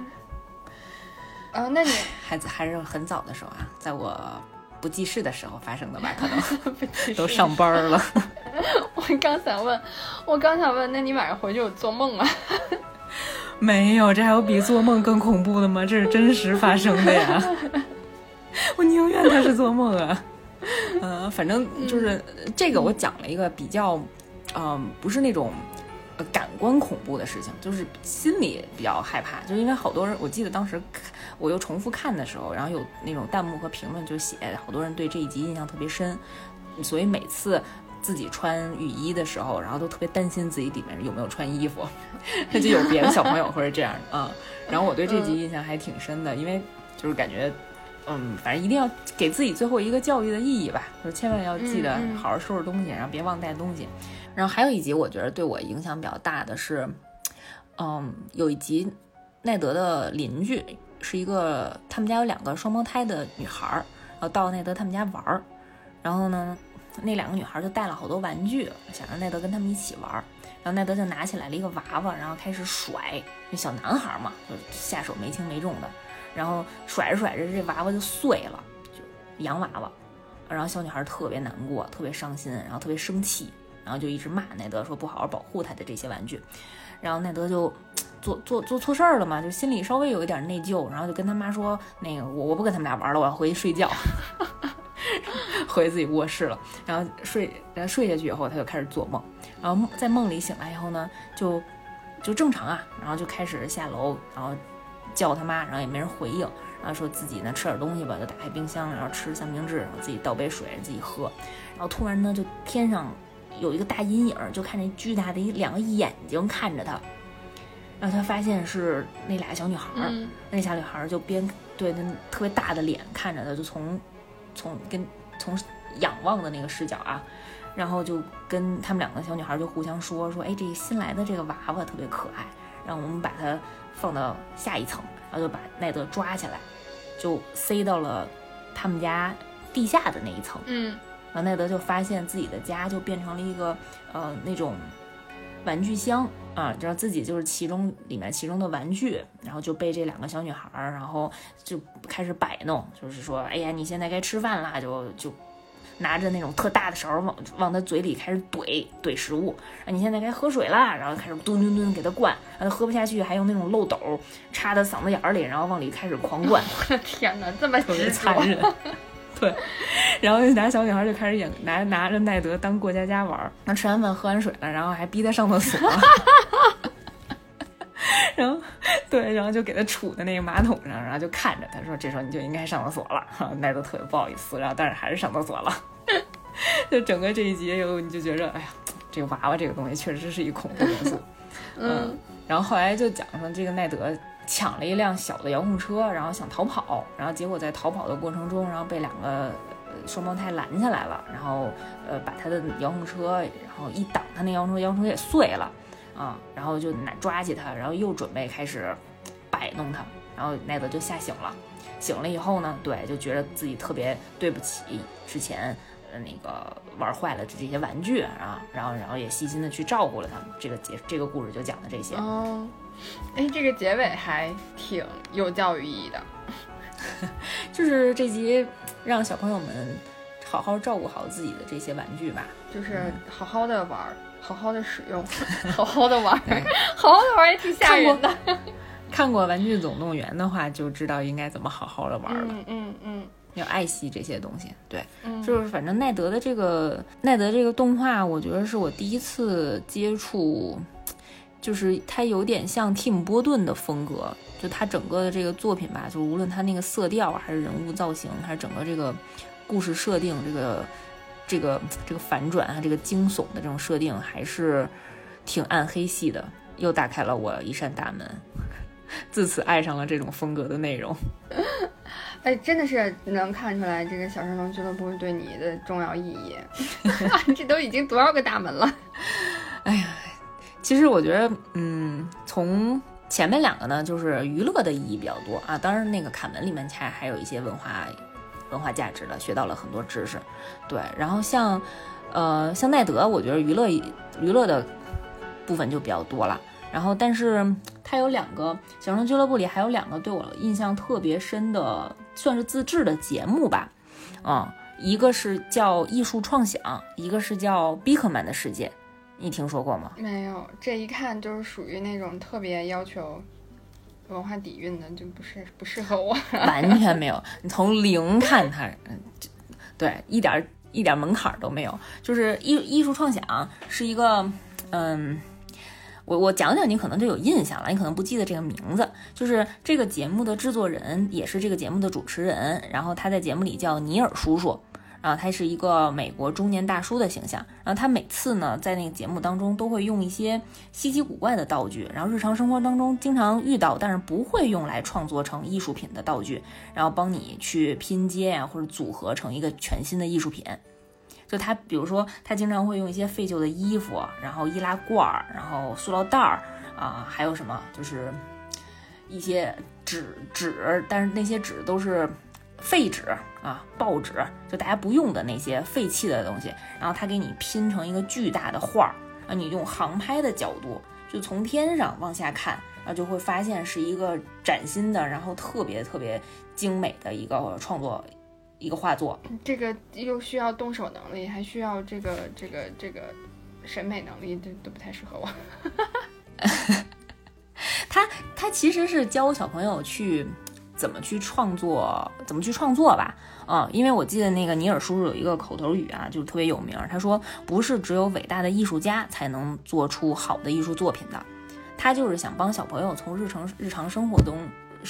啊？那你还还是很早的时候啊，在我不记事的时候发生的吧，可能 都上班了。我刚想问，我刚想问，那你晚上回去有做梦吗？没有，这还有比做梦更恐怖的吗？这是真实发生的呀！我宁愿他是做梦啊。嗯、反正就是这个，我讲了一个比较，嗯、不是那种呃感官恐怖的事情，就是心里比较害怕，就因为好多人，我记得当时看我又重复看的时候，然后有那种弹幕和评论就写，好多人对这一集印象特别深，所以每次自己穿雨衣的时候，然后都特别担心自己里面有没有穿衣服，那 就有别的小朋友或者这样的啊、然后我对这集印象还挺深的，因为就是感觉。嗯，反正一定要给自己最后一个教育的意义吧，就是千万要记得嗯嗯好好收拾东西，然后别忘带东西。然后还有一集，我觉得对我影响比较大的是，嗯，有一集奈德的邻居是一个，他们家有两个双胞胎的女孩儿，然后到奈德他们家玩儿，然后呢，那两个女孩就带了好多玩具，想让奈德跟他们一起玩儿。然后奈德就拿起来了一个娃娃，然后开始甩，那小男孩嘛，就下手没轻没重的，然后甩着甩着，这娃娃就碎了，就洋娃娃。然后小女孩特别难过，特别伤心，然后特别生气，然后就一直骂奈德说不好好保护他的这些玩具。然后奈德就做做做错事儿了嘛，就心里稍微有一点内疚，然后就跟他妈说：“那个我我不跟他们俩玩了，我要回去睡觉。”回自己卧室了，然后睡，然后睡下去以后，他就开始做梦，然后在梦里醒来以后呢，就就正常啊，然后就开始下楼，然后叫他妈，然后也没人回应，然后说自己呢吃点东西吧，就打开冰箱，然后吃三明治，然后自己倒杯水自己喝，然后突然呢，就天上有一个大阴影，就看见巨大的一两个眼睛看着他，然后他发现是那俩小女孩儿，嗯那小女孩儿就边对那特别大的脸看着他，就从从跟从仰望的那个视角啊，然后就跟他们两个小女孩就互相说说，哎，这个新来的这个娃娃特别可爱，让我们把它放到下一层，然后就把奈德抓起来，就塞到了他们家地下的那一层。嗯然后奈德就发现自己的家就变成了一个呃那种玩具箱啊，然后自己就是其中里面其中的玩具，然后就被这两个小女孩儿，然后就开始摆弄，就是说，哎呀，你现在该吃饭啦，就就。拿着那种特大的勺儿往往他嘴里开始怼怼食物，啊，你现在该喝水啦，然后开始吨吨吨给他灌，然后喝不下去，还用那种漏斗儿插到嗓子眼儿里，然后往里开始狂灌，我的天哪，这么残，忍。对，然后那俩小女孩就开始演拿拿着奈德当过家家玩儿，那吃完饭喝完水了，然后还逼他上厕所，然后对，然后就给他杵在那个马桶上，然后就看着他说：“这时候你就应该上厕所了。”然后奈德特别不好意思，然后但是还是上厕所了。就整个这一集有你就觉着，哎呀，这个娃娃这个东西确实是一恐怖元素。嗯然后后来就讲说，这个奈德抢了一辆小的遥控车，然后想逃跑，然后结果在逃跑的过程中，然后被两个双胞胎拦下来了，然后呃把他的遥控车，然后一挡他那遥控车，遥控车也碎了啊，然后就拿抓起他，然后又准备开始摆弄他，然后奈德就吓醒了，醒了以后呢，对，就觉得自己特别对不起之前。那个玩坏了的这些玩具啊，然后然后也细心的去照顾了他们。这个结这个故事就讲的这些。哦，哎，这个结尾还挺有教育意义的。就是这集让小朋友们好好照顾好自己的这些玩具吧。就是好好的玩儿，好好的使用，好好的玩儿，好好的玩儿也挺吓人的。看过《玩具总动员》的话，就知道应该怎么好好的玩了，嗯嗯嗯要爱惜这些东西。对，嗯，就是反正奈德的这个奈德这个动画，我觉得是我第一次接触，就是它有点像蒂姆·波顿的风格，就它整个的这个作品吧，就无论它那个色调，还是人物造型，还是整个这个故事设定，这个这个这个反转啊，这个惊悚的这种设定，还是挺暗黑系的，又打开了我一扇大门。自此爱上了这种风格的内容。哎，真的是能看出来这个小神龙俱乐部对你的重要意义。这都已经多少个大门了？哎呀，其实我觉得，嗯，从前面两个呢，就是娱乐的意义比较多啊。当然，那个卡门里面还还有一些文化文化价值的，学到了很多知识。对，然后像呃像奈德，我觉得娱乐娱乐的部分就比较多了。然后，但是它有两个小神龙俱乐部里还有两个对我印象特别深的，算是自制的节目吧。嗯，一个是叫艺术创想，一个是叫比克曼的世界。你听说过吗？没有，这一看就是属于那种特别要求文化底蕴的，就不是不适合我。完全没有，你从零看它，嗯，对，一点一点门槛都没有。就是艺艺术创想是一个，嗯。我我讲讲，你可能就有印象了，你可能不记得这个名字。就是这个节目的制作人，也是这个节目的主持人。然后他在节目里叫尼尔叔叔，然后他是一个美国中年大叔的形象。然后他每次呢，在那个节目当中都会用一些稀奇古怪的道具，然后日常生活当中经常遇到，但是不会用来创作成艺术品的道具，然后帮你去拼接呀，或者组合成一个全新的艺术品。就他，比如说，他经常会用一些废旧的衣服，然后易拉罐儿，然后塑料袋儿啊，还有什么，就是一些纸纸，但是那些纸都是废纸啊，报纸，就大家不用的那些废弃的东西，然后他给你拼成一个巨大的画儿，啊，你用航拍的角度，就从天上往下看，然后就会发现是一个崭新的，然后特别特别精美的一个创作。一个画作，这个又需要动手能力，还需要这个这个这个审美能力，这都不太适合我。他他其实是教小朋友去怎么去创作，怎么去创作吧。嗯，因为我记得那个尼尔叔叔有一个口头语啊，就是特别有名。他说：“不是只有伟大的艺术家才能做出好的艺术作品的。”他就是想帮小朋友从日常日常生活中。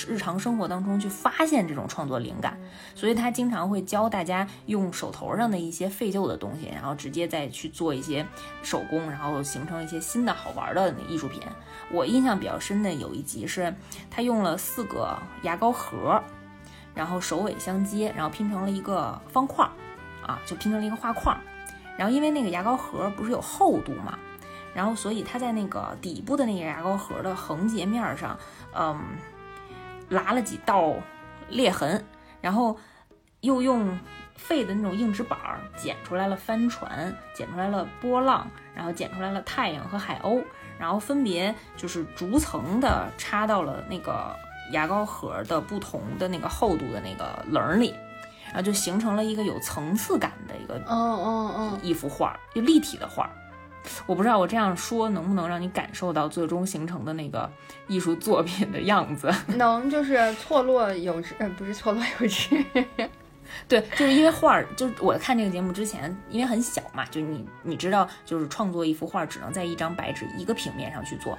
日常生活当中去发现这种创作灵感，所以他经常会教大家用手头上的一些废旧的东西，然后直接再去做一些手工，然后形成一些新的好玩的艺术品。我印象比较深的有一集是，他用了四个牙膏盒，然后首尾相接，然后拼成了一个方块，啊，就拼成了一个画框。然后因为那个牙膏盒不是有厚度嘛，然后所以他在那个底部的那个牙膏盒的横截面上，嗯。拉了几道裂痕，然后又用废的那种硬纸板剪出来了帆船，剪出来了波浪，然后剪出来了太阳和海鸥，然后分别就是逐层的插到了那个牙膏盒的不同的那个厚度的那个棱里，然后就形成了一个有层次感的一个，嗯嗯嗯，一幅画，就立体的画。我不知道我这样说能不能让你感受到最终形成的那个艺术作品的样子？能，就是错落有致，呃，不是错落有致，对，就是因为画儿，就是我看这个节目之前，因为很小嘛，就你你知道，就是创作一幅画只能在一张白纸一个平面上去做。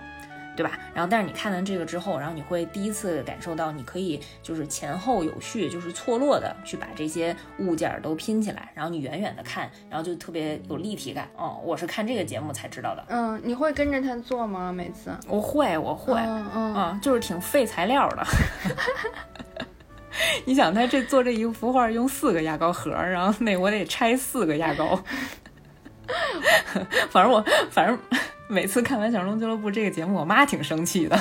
对吧？然后，但是你看完这个之后，然后你会第一次感受到，你可以就是前后有序，就是错落的去把这些物件都拼起来，然后你远远的看，然后就特别有立体感。哦，我是看这个节目才知道的。嗯，你会跟着他做吗？每次？我会，我会。嗯嗯，就是挺费材料的。你想，他这做这一幅画用四个牙膏盒，然后那我得拆四个牙膏。反正我，反正。每次看完《小龙俱乐部》这个节目，我妈挺生气的。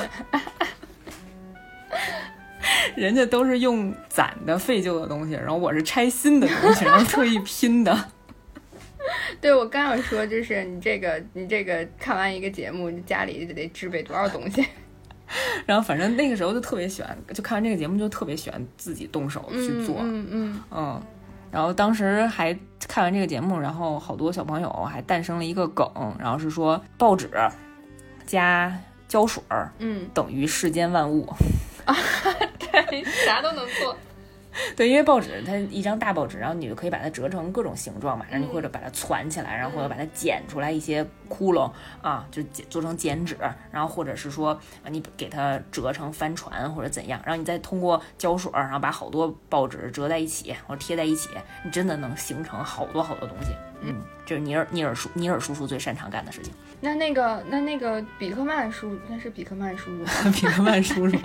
人家都是用攒的废旧的东西，然后我是拆新的东西，然后特意拼的。对，我刚要说，就是你这个，你这个看完一个节目，你家里得置备多少东西。然后反正那个时候就特别喜欢，就看完这个节目就特别喜欢自己动手去做。嗯嗯嗯。然后当时还看完这个节目，然后好多小朋友还诞生了一个梗，然后是说报纸加胶水儿，嗯，等于世间万物啊，对，啥都能做。对，因为报纸它一张大报纸，然后你就可以把它折成各种形状嘛，然后你或者把它攒起来，然后或者把它剪出来一些窟窿啊，就剪做成剪纸，然后或者是说啊，你给它折成帆船或者怎样，然后你再通过胶水，然后把好多报纸折在一起或者贴在一起，你真的能形成好多好多东西。嗯，这是尼尔尼尔叔尼尔叔叔最擅长干的事情。那那个那那个比克曼叔，那是比克曼叔叔，比克曼叔叔。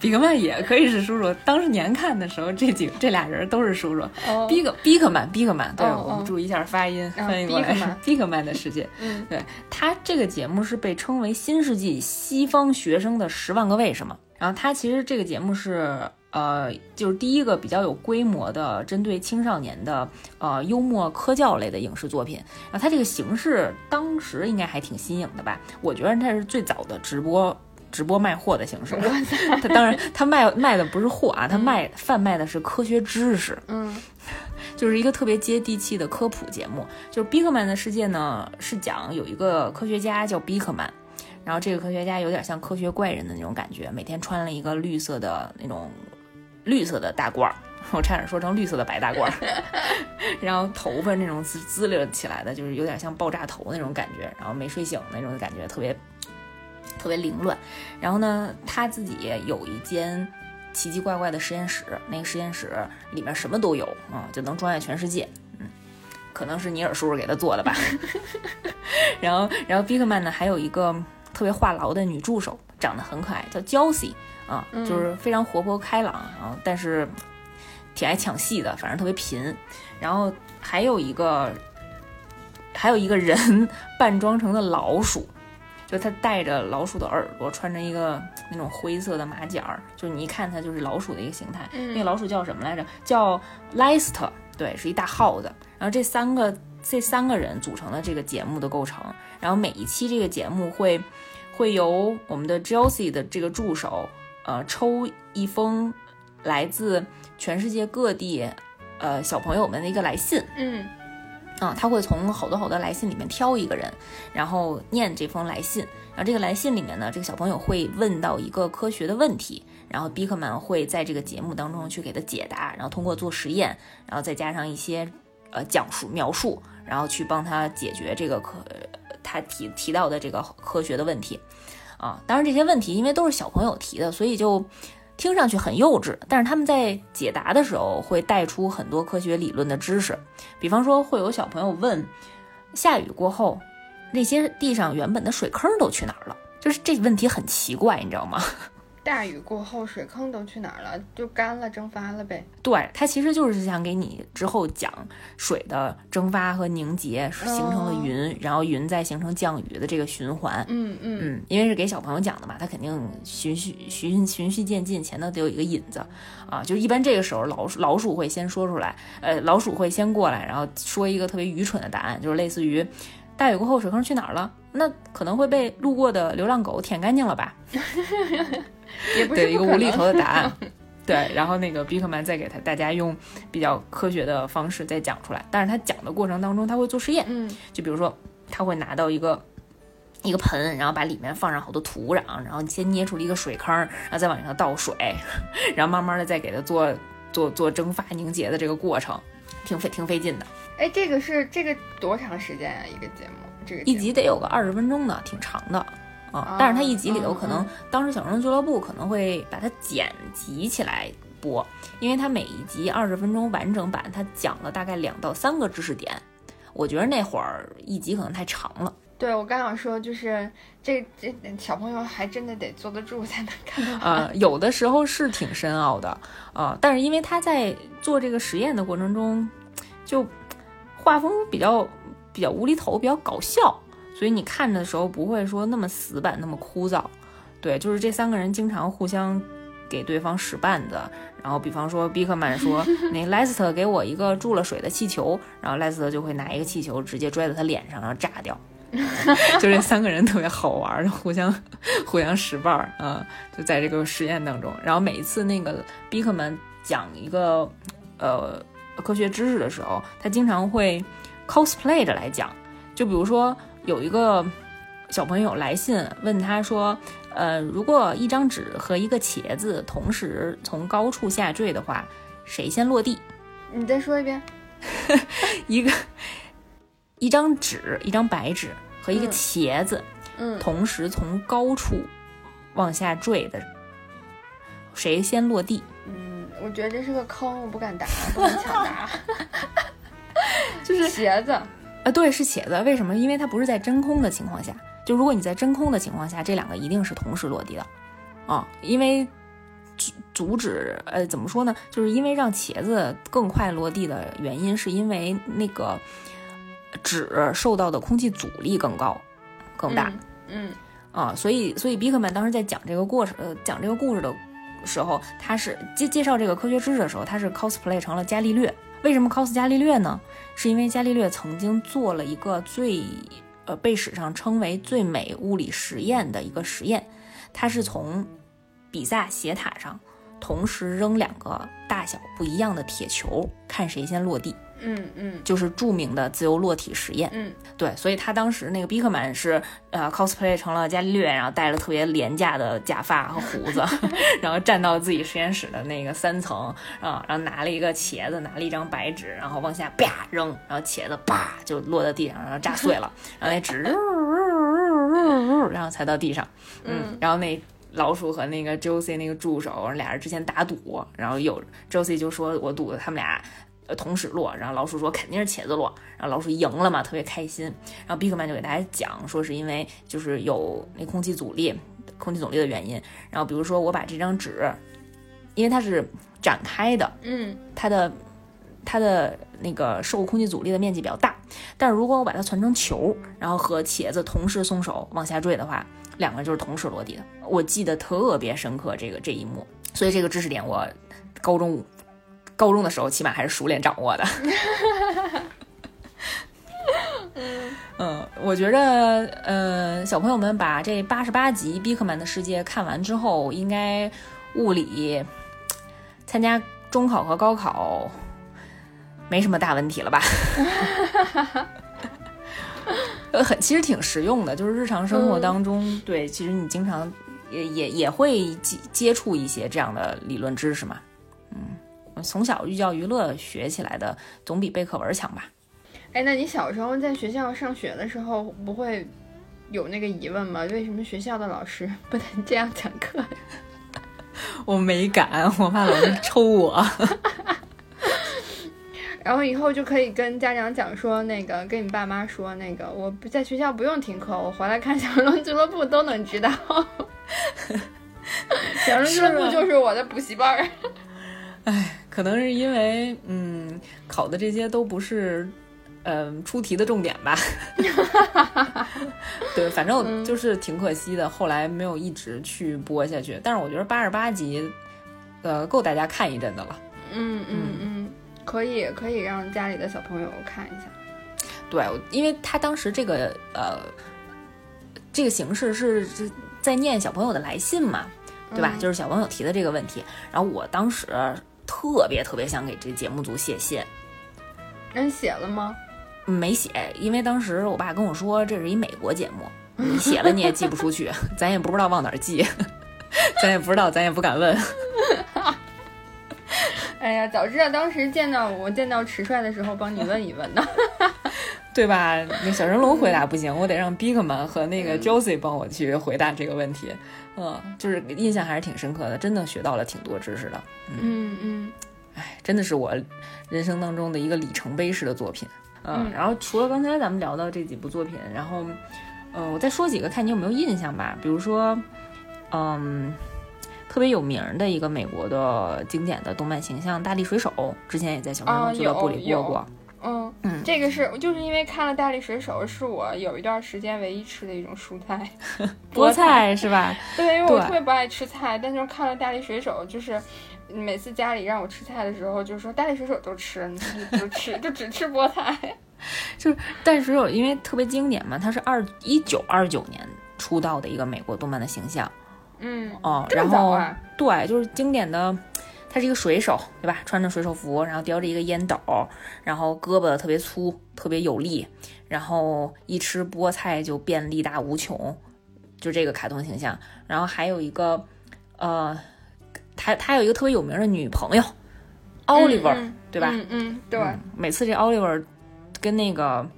比克曼也可以是叔叔。当时年看的时候，这几这俩人都是叔叔。哦比克比克曼，比克曼，对、我们注意一下发音，啊翻译过来是比克曼比克曼的世界。嗯对他这个节目是被称为新世纪西方学生的十万个为什么。然后他其实这个节目是呃，就是第一个比较有规模的针对青少年的呃幽默科教类的影视作品。然后它这个形式当时应该还挺新颖的吧？我觉得它是最早的直播。直播卖货的形式，他当然他卖卖的不是货啊，他卖贩卖的是科学知识，嗯。就是一个特别接地气的科普节目。就是比克曼的世界呢，是讲有一个科学家叫比克曼，然后这个科学家有点像科学怪人的那种感觉，每天穿了一个绿色的那种绿色的大褂儿，我差点说成绿色的白大褂儿，然后头发那种滋滋溜起来的，就是有点像爆炸头那种感觉，然后没睡醒那种感觉，特别特别凌乱。然后呢，他自己有一间奇奇怪怪的实验室，那个实验室里面什么都有啊、就能装下全世界。嗯，可能是尼尔叔叔给他做的吧。然后，然后比克曼呢还有一个特别话痨的女助手，长得很可爱，叫 Josie 啊，嗯就是非常活泼开朗，然后但是挺爱抢戏的，反正特别贫。然后还有一个还有一个人 扮装成的老鼠，就他戴着老鼠的耳朵，穿着一个那种灰色的马甲儿，就是你一看他就是老鼠的一个形态。嗯那个老鼠叫什么来着？叫莱斯特，对，是一大耗子。然后这三个这三个人组成了这个节目的构成。然后每一期这个节目会会由我们的 Josie 的这个助手，呃，抽一封来自全世界各地呃小朋友们的一个来信。嗯啊，他会从好多好多来信里面挑一个人，然后念这封来信。然后这个来信里面呢，这个小朋友会问到一个科学的问题，然后比克曼会在这个节目当中去给他解答，然后通过做实验，然后再加上一些呃讲述描述，然后去帮他解决这个科他提提到的这个科学的问题。啊，当然这些问题因为都是小朋友提的，所以就听上去很幼稚，但是他们在解答的时候会带出很多科学理论的知识。比方说，会有小朋友问，下雨过后，那些地上原本的水坑都去哪儿了？就是这问题很奇怪，你知道吗？大雨过后，水坑都去哪儿了？就干了，蒸发了呗。对，它其实就是想给你之后讲水的蒸发和凝结形成了云，然后云再形成降雨的这个循环。嗯嗯嗯，因为是给小朋友讲的嘛，他肯定循序循循序渐进，前头得有一个引子啊。就一般这个时候，老鼠老鼠会先说出来，呃，老鼠会先过来，然后说一个特别愚蠢的答案，就是类似于大雨过后水坑去哪儿了？那可能会被路过的流浪狗舔干净了吧？也不是对，一个无厘头的答案。对，然后那个比克曼再给他大家用比较科学的方式再讲出来，但是他讲的过程当中他会做实验，嗯就比如说他会拿到一个一个盆，然后把里面放上好多土壤，然后先捏出了一个水坑，然后再往里头倒水，然后慢慢的再给它做做做蒸发凝结的这个过程，挺费挺费劲的，哎，这个是这个多长时间啊？一个节目，这个一集得有个二十分钟呢，挺长的。啊，但是它一集里头嗯可能当时小生俱乐部可能会把它剪辑起来播，因为它每一集二十分钟完整版，它讲了大概两到三个知识点。我觉得那会儿一集可能太长了。对我刚想说，就是这这小朋友还真的得坐得住才能看到啊。呃，有的时候是挺深奥的，呃，但是因为他在做这个实验的过程中，就画风比较比较无厘头，比较搞笑，所以你看的时候不会说那么死板，那么枯燥。对，就是这三个人经常互相给对方使绊子，然后比方说比克曼说，那莱斯特给我一个注了水的气球，然后莱斯特就会拿一个气球直接拽在他脸上，然后炸掉。就这三个人特别好玩儿，互相互相使绊儿啊、就在这个实验当中。然后每一次那个比克曼讲一个呃科学知识的时候，他经常会 cosplay 着来讲。就比如说有一个小朋友来信问他说，呃，如果一张纸和一个茄子同时从高处下坠的话，谁先落地？你再说一遍。一个一张纸，一张白纸和一个嗯茄子。嗯，同时从高处往下坠的，谁先落地？嗯，我觉得这是个坑，我不敢答，不敢抢答。就是茄子，啊，对，是茄子。为什么？因为它不是在真空的情况下。就如果你在真空的情况下，这两个一定是同时落地的，啊，因为阻阻止，呃，怎么说呢？就是因为让茄子更快落地的原因，是因为那个纸受到的空气阻力更高、更大。嗯啊，所以所以比克曼当时在讲这个过程，呃，讲这个故事的时候，他是介介绍这个科学知识的时候，他是 cosplay 成了伽利略。为什么 cos 伽利略呢？是因为伽利略曾经做了一个最，呃，被史上称为最美物理实验的一个实验，他是从比萨斜塔上同时扔两个大小不一样的铁球，看谁先落地，嗯嗯就是著名的自由落体实验。嗯对，所以他当时那个比克曼是呃 cosplay 成了伽利略，然后戴了特别廉价的假发和胡子，然后站到自己实验室的那个三层啊，然后拿了一个茄子，拿了一张白纸，然后往下啪扔，然后茄子啪就落在地上，然后炸碎了，然后那纸然后才到地上，嗯，然后那。老鼠和那个 Josie 那个助手俩人之前打赌，然后有 Josie 就说我赌他们俩呃同时落，然后老鼠说肯定是茄子落，然后老鼠赢了嘛，特别开心。然后 Bigman 就给大家讲说是因为就是有那空气阻力，空气阻力的原因。然后比如说我把这张纸，因为它是展开的，嗯它的它的那个受空气阻力的面积比较大，但是如果我把它传成球，然后和茄子同时松手往下坠的话，两个就是同时落地的。我记得特别深刻这个这一幕，所以这个知识点我高中高中的时候起码还是熟练掌握的。嗯，我觉得，呃，小朋友们把这八十八集《比克曼的世界》看完之后，应该物理参加中考和高考没什么大问题了吧？呃，很其实挺实用的，就是日常生活当中，对，其实你经常也也也会接接触一些这样的理论知识嘛。嗯，从小寓教于乐学起来的，总比背课文强吧？哎，那你小时候在学校上学的时候，不会有那个疑问吗？为什么学校的老师 不能这样讲课？我没敢，我怕老师抽我。然后以后就可以跟家长讲说，那个跟你爸妈说，那个我不在学校不用听课，我回来看小龙俱乐部都能知道。小龙俱乐部就是我的补习班 儿。可能是因为，嗯，考的这些都不是，嗯、出题的重点吧。对，反正就是挺可惜的，后来没有一直去播下去。但是我觉得八十八集，呃，够大家看一阵的了。嗯嗯嗯，可以可以让家里的小朋友看一下。对，因为他当时这个呃，这个形式是是在念小朋友的来信嘛，对吧？嗯就是小朋友提的这个问题。然后我当时特别特别想给这节目组写信，那你写了吗？没写，因为当时我爸跟我说这是一美国节目，你写了你也寄不出去，咱也不知道往哪儿寄，咱也不知道，咱也不敢问。哎呀，早知道当时见到我见到迟帅的时候，帮你问一问呢。对吧？那小神龙回答不行，我得让 Bigman 和那个 Josie 帮我去回答这个问题。嗯，就是印象还是挺深刻的，真的学到了挺多知识的。嗯嗯哎，真的是我人生当中的一个里程碑式的作品。嗯，嗯然后除了刚才咱们聊到这几部作品，然后，呃，我再说几个，看你有没有印象吧。比如说，嗯，特别有名儿的一个美国的经典的动漫形象大力水手，之前也在小神啊龙俱乐部里有播过。嗯嗯这个是就是因为看了大力水手，是我有一段时间唯一吃的一种蔬菜，菠菜是吧？对，因为我特别不爱吃菜，但是看了大力水手，就是每次家里让我吃菜的时候，就说大力水手都吃，你就就吃，就只吃菠菜。就是大力水手，因为特别经典嘛，它是二一九二九年出道的一个美国动漫的形象嗯，哦。这然后啊？对，就是经典的，他是一个水手，对吧？穿着水手服，然后叼着一个烟斗，然后胳膊特别粗，特别有力，然后一吃菠菜就变力大无穷，就这个卡通形象。然后还有一个，呃，他他有一个特别有名的女朋友，Oliver，、嗯对吧？嗯嗯，对，嗯每次这 Oliver 跟那个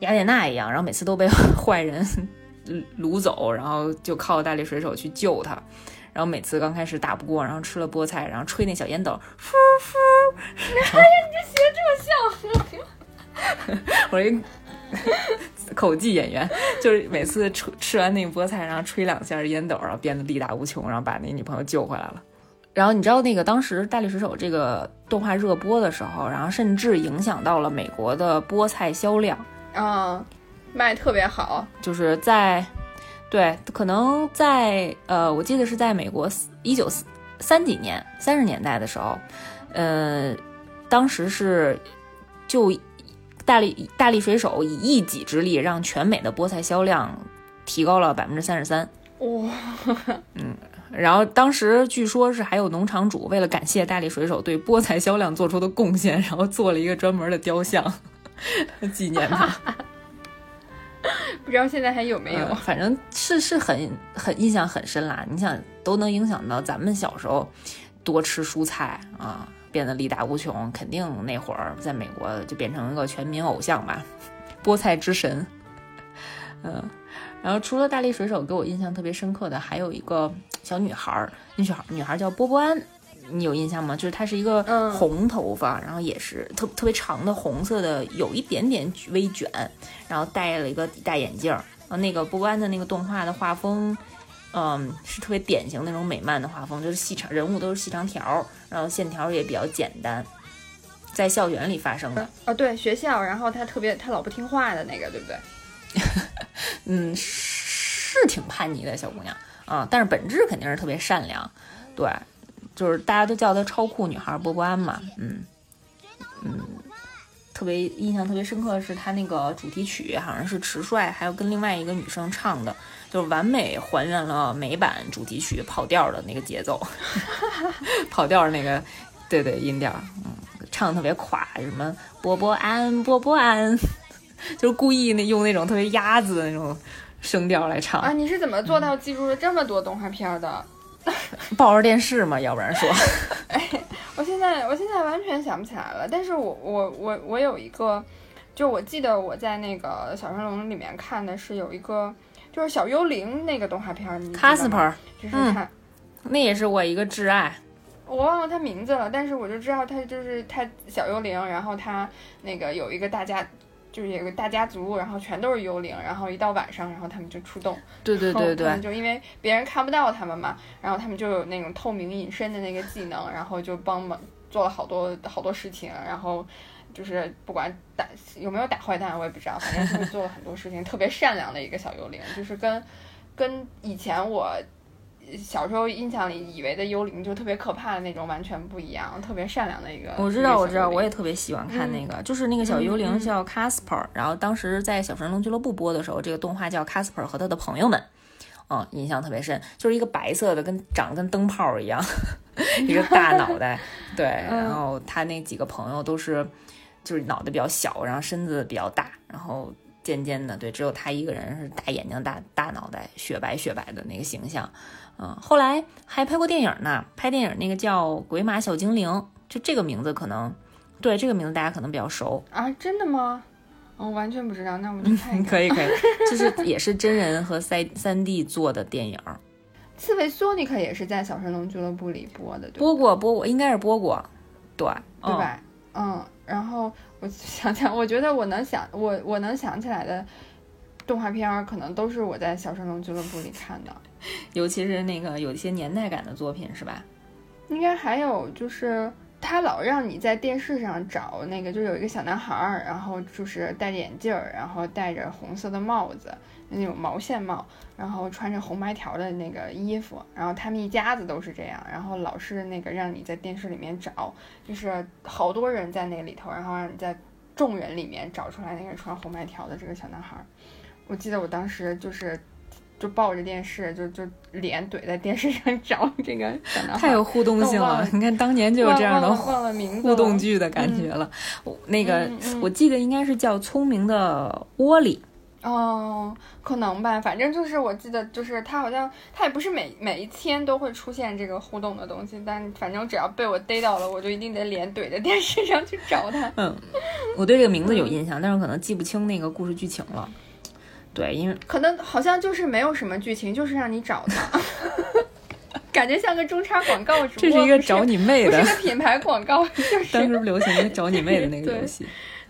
雅典娜一样，然后每次都被 坏人掳走，然后就靠大力水手去救他。然后每次刚开始打不过，然后吃了菠菜，然后吹那小烟斗，呼呼。我一口技演员，就是每次吃吃完那个菠菜，然后吹两下烟斗，然后变得力大无穷，然后把那女朋友救回来了。然后你知道那个当时《大力水手》这个动画热播的时候，然后甚至影响到了美国的菠菜销量，啊，卖特别好，就是在对，可能在呃，我记得是在美国一九三几年三十年代的时候，呃，当时是就大力大力水手以一己之力让全美的菠菜销量提高了百分之三十三。哇，嗯然后当时据说是还有农场主为了感谢大力水手对菠菜销量做出的贡献，然后做了一个专门的雕像 纪念他。不知道现在还有没有？反正是是很很印象很深啦。你想都能影响到咱们小时候多吃蔬菜啊，变得力大无穷，肯定那会儿在美国就变成一个全民偶像吧，菠菜之神。嗯，然后除了大力水手，给我印象特别深刻的还有一个小女孩儿，那小孩女孩叫波波安。你有印象吗？就是她是一个嗯红头发，然后也是特特别长的红色的，有一点点微卷，然后戴了一个大眼镜儿。啊，那个波波安的那个动画的画风，嗯，是特别典型那种美漫的画风，就是细长人物都是细长条儿，然后线条也比较简单，在校园里发生的。哦，对，学校，然后他特别他老不听话的那个，对不对？嗯，是挺叛逆的小姑娘啊，但是本质肯定是特别善良，对，就是大家都叫她超酷女孩波波安嘛，嗯嗯，特别印象特别深刻的是她那个主题曲好像是迟帅还有跟另外一个女生唱的，就是完美还原了美版主题曲跑调的那个节奏，跑调的那个对对音调，嗯，唱的特别垮，什么波波安波波安。就是故意那用那种特别鸭子的那种声调来唱，啊，你是怎么做到记住了这么多动画片儿的？抱着电视嘛，要不然说，我现在我现在完全想不起来了，但是我我我我有一个，就我记得我在那个小神龙里面看的是有一个，就是小幽灵那个动画片儿，你知道吗 Casper，就是嗯他。那也是我一个挚爱。我忘了他名字了，但是我就知道他就是他小幽灵，然后他那个有一个大家，就是有个大家族，然后全都是幽灵，然后一到晚上，然后他们就出动，对对对对他们，就因为别人看不到他们嘛，然后他们就有那种透明隐身的那个技能，然后就帮忙做了好多好多事情，然后就是不管打有没有打坏蛋我也不知道，反正就是做了很多事情，特别善良的一个小幽灵，就是跟跟以前我。小时候印象里以为的幽灵就特别可怕的那种完全不一样，特别善良的一个。我知道我知道，我也也特别喜欢看那个，就是那个小幽灵叫 Casper，、然后当时在小神龙俱乐部播的时候，这个动画叫 Casper 和他的朋友们。嗯，印象特别深，就是一个白色的，跟长得跟灯泡一样，一个大脑袋，对，然后他那几个朋友都是，就是脑袋比较小，然后身子比较大，然后尖尖的，对，只有他一个人是大眼睛、大大脑袋、雪白雪白的那个形象，嗯，后来还拍过电影呢，拍电影那个叫《鬼马小精灵》，就这个名字可能，对这个名字大家可能比较熟，啊，真的吗？我、完全不知道，那我们去看一 看。可以可以，就是也是真人和三三 D 做的电影，刺猬索尼克也是在小神龙俱乐部里播的，对播过播过，应该是播过，对对？吧？嗯，然后我想想，我觉得我能想，我我能想起来的动画片儿，可能都是我在小神龙俱乐部里看的。尤其是那个有一些年代感的作品，是吧？应该还有就是，他老让你在电视上找那个，就有一个小男孩儿，然后就是戴着眼镜儿，然后戴着红色的帽子，那种毛线帽，然后穿着红白条的那个衣服，然后他们一家子都是这样，然后老是那个让你在电视里面找，就是好多人在那里头，然后让你在众人里面找出来那个穿红白条的这个小男孩儿。我记得我当时就是。就抱着电视，就就脸怼在电视上 找这个小男孩，太有互动性了了，你看当年就有这样的互动剧的感觉了。我那个、嗯嗯我记得应该是叫《聪明的窝里》，哦，可能吧，反正就是我记得，就是他好像他也不是每每一天都会出现这个互动的东西，但反正只要被我逮到了，我就一定得脸怼在电视上去找他。嗯，我对这个名字有印象，但是可能记不清那个故事剧情了。对，因为可能好像就是没有什么剧情，就是让你找他，感觉像个中插广告，这是一个找你妹的不是，个品牌广告，就是当时不流行一个找你妹的那个游戏。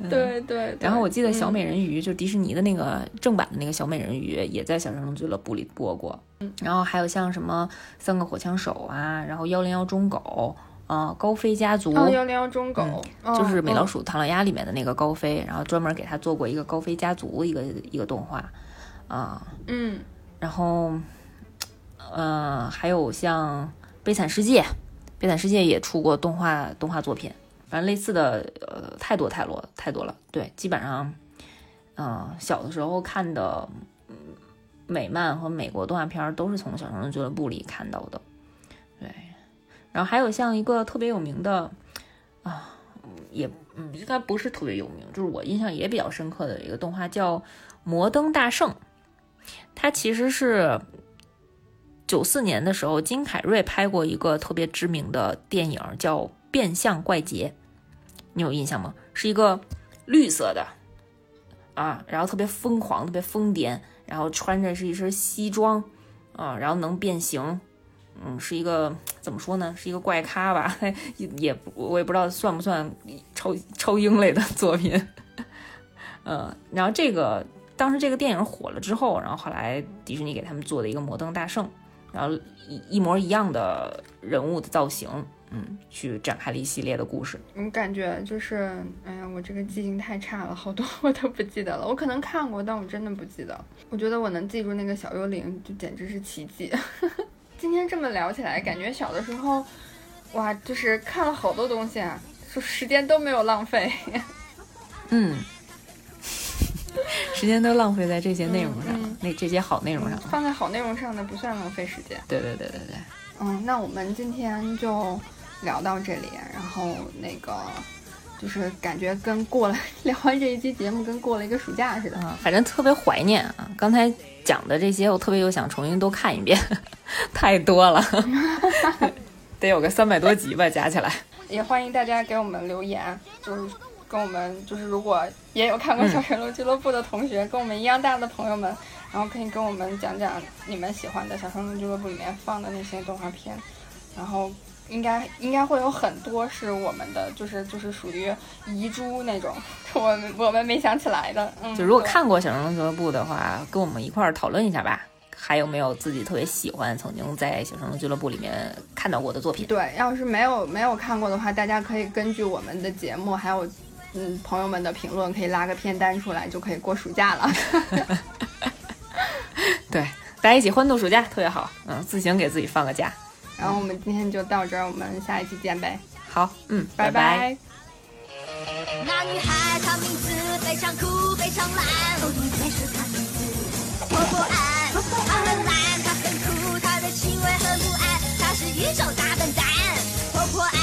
对对对。然后我记得小嗯美人鱼，就迪士尼的那个正版的那个小美人鱼，也在小神龙俱乐部里播过。然后还有像什么三个火枪手啊，然后幺零幺忠狗，呃，高飞家族，哦，幺零幺忠狗，哦就是美老嗯鼠唐老鸭里面的那个高飞，然后专门给他做过一个高飞家族一个一个动画，啊、嗯，然后，呃，还有像《悲惨世界》，《悲惨世界》也出过动画动画作品，反正类似的呃太多太多太多了。对，基本上，嗯、小的时候看的，嗯，美漫和美国动画片儿都是从小熊的俱乐部里看到的。然后还有像一个特别有名的啊，也嗯应该不是特别有名，就是我印象也比较深刻的一个动画叫《摩登大圣》。它其实是九四年的时候，金凯瑞拍过一个特别知名的电影，叫《变相怪杰》，你有印象吗？是一个绿色的啊，然后特别疯狂、特别疯癫，然后穿着是一身西装啊，然后能变形。嗯，是一个怎么说呢？是一个怪咖吧，也也我也不知道算不算超超英类的作品。呃，然后这个当时这个电影火了之后，然后后来迪士尼给他们做的一个摩登大圣，然后一一模一样的人物的造型，嗯，去展开了一系列的故事。我感觉就是，哎呀，我这个记性太差了，好多 我都不记得了。我可能看过，但我真的不记得。我觉得我能记住那个小幽灵，就简直是奇迹。今天这么聊起来，感觉小的时候，哇，就是看了好多东西啊，就时间都没有浪费。嗯，时间都浪费在这些内容上，嗯嗯那这些好内容上了。放在好内容上的不算浪费时间。对对对对对，嗯，那我们今天就聊到这里，然后那个就是感觉跟过了聊完这一期节目，跟过了一个暑假似的。啊，反正特别怀念啊。刚才讲的这些，我特别又想重新都看一遍，太多了，得有个三百多集吧，加起来。也欢迎大家给我们留言，就是跟我们就是如果也有看过《小神龙俱乐部》的同学，跟我们一样大的朋友们，然后可以跟我们讲讲你们喜欢的《小神龙俱乐部》里面放的那些动画片，然后。应该应该会有很多是我们的，就是就是属于遗珠那种，我们我们没想起来的。嗯，就如果看过《小神龙俱乐部》的话，跟我们一块儿讨论一下吧。还有没有自己特别喜欢、曾经在《小神龙俱乐部》里面看到过的作品？对，要是没有没有看过的话，大家可以根据我们的节目，还有嗯朋友们的评论，可以拉个片单出来，就可以过暑假了。对，大家一起欢度暑假，特别好。嗯，自行给自己放个假。然后我们今天就到这儿我们下一期见呗。好嗯拜拜。那女孩她名字非常酷非常她名字安很她很酷她的很不安她是宇宙大笨蛋。安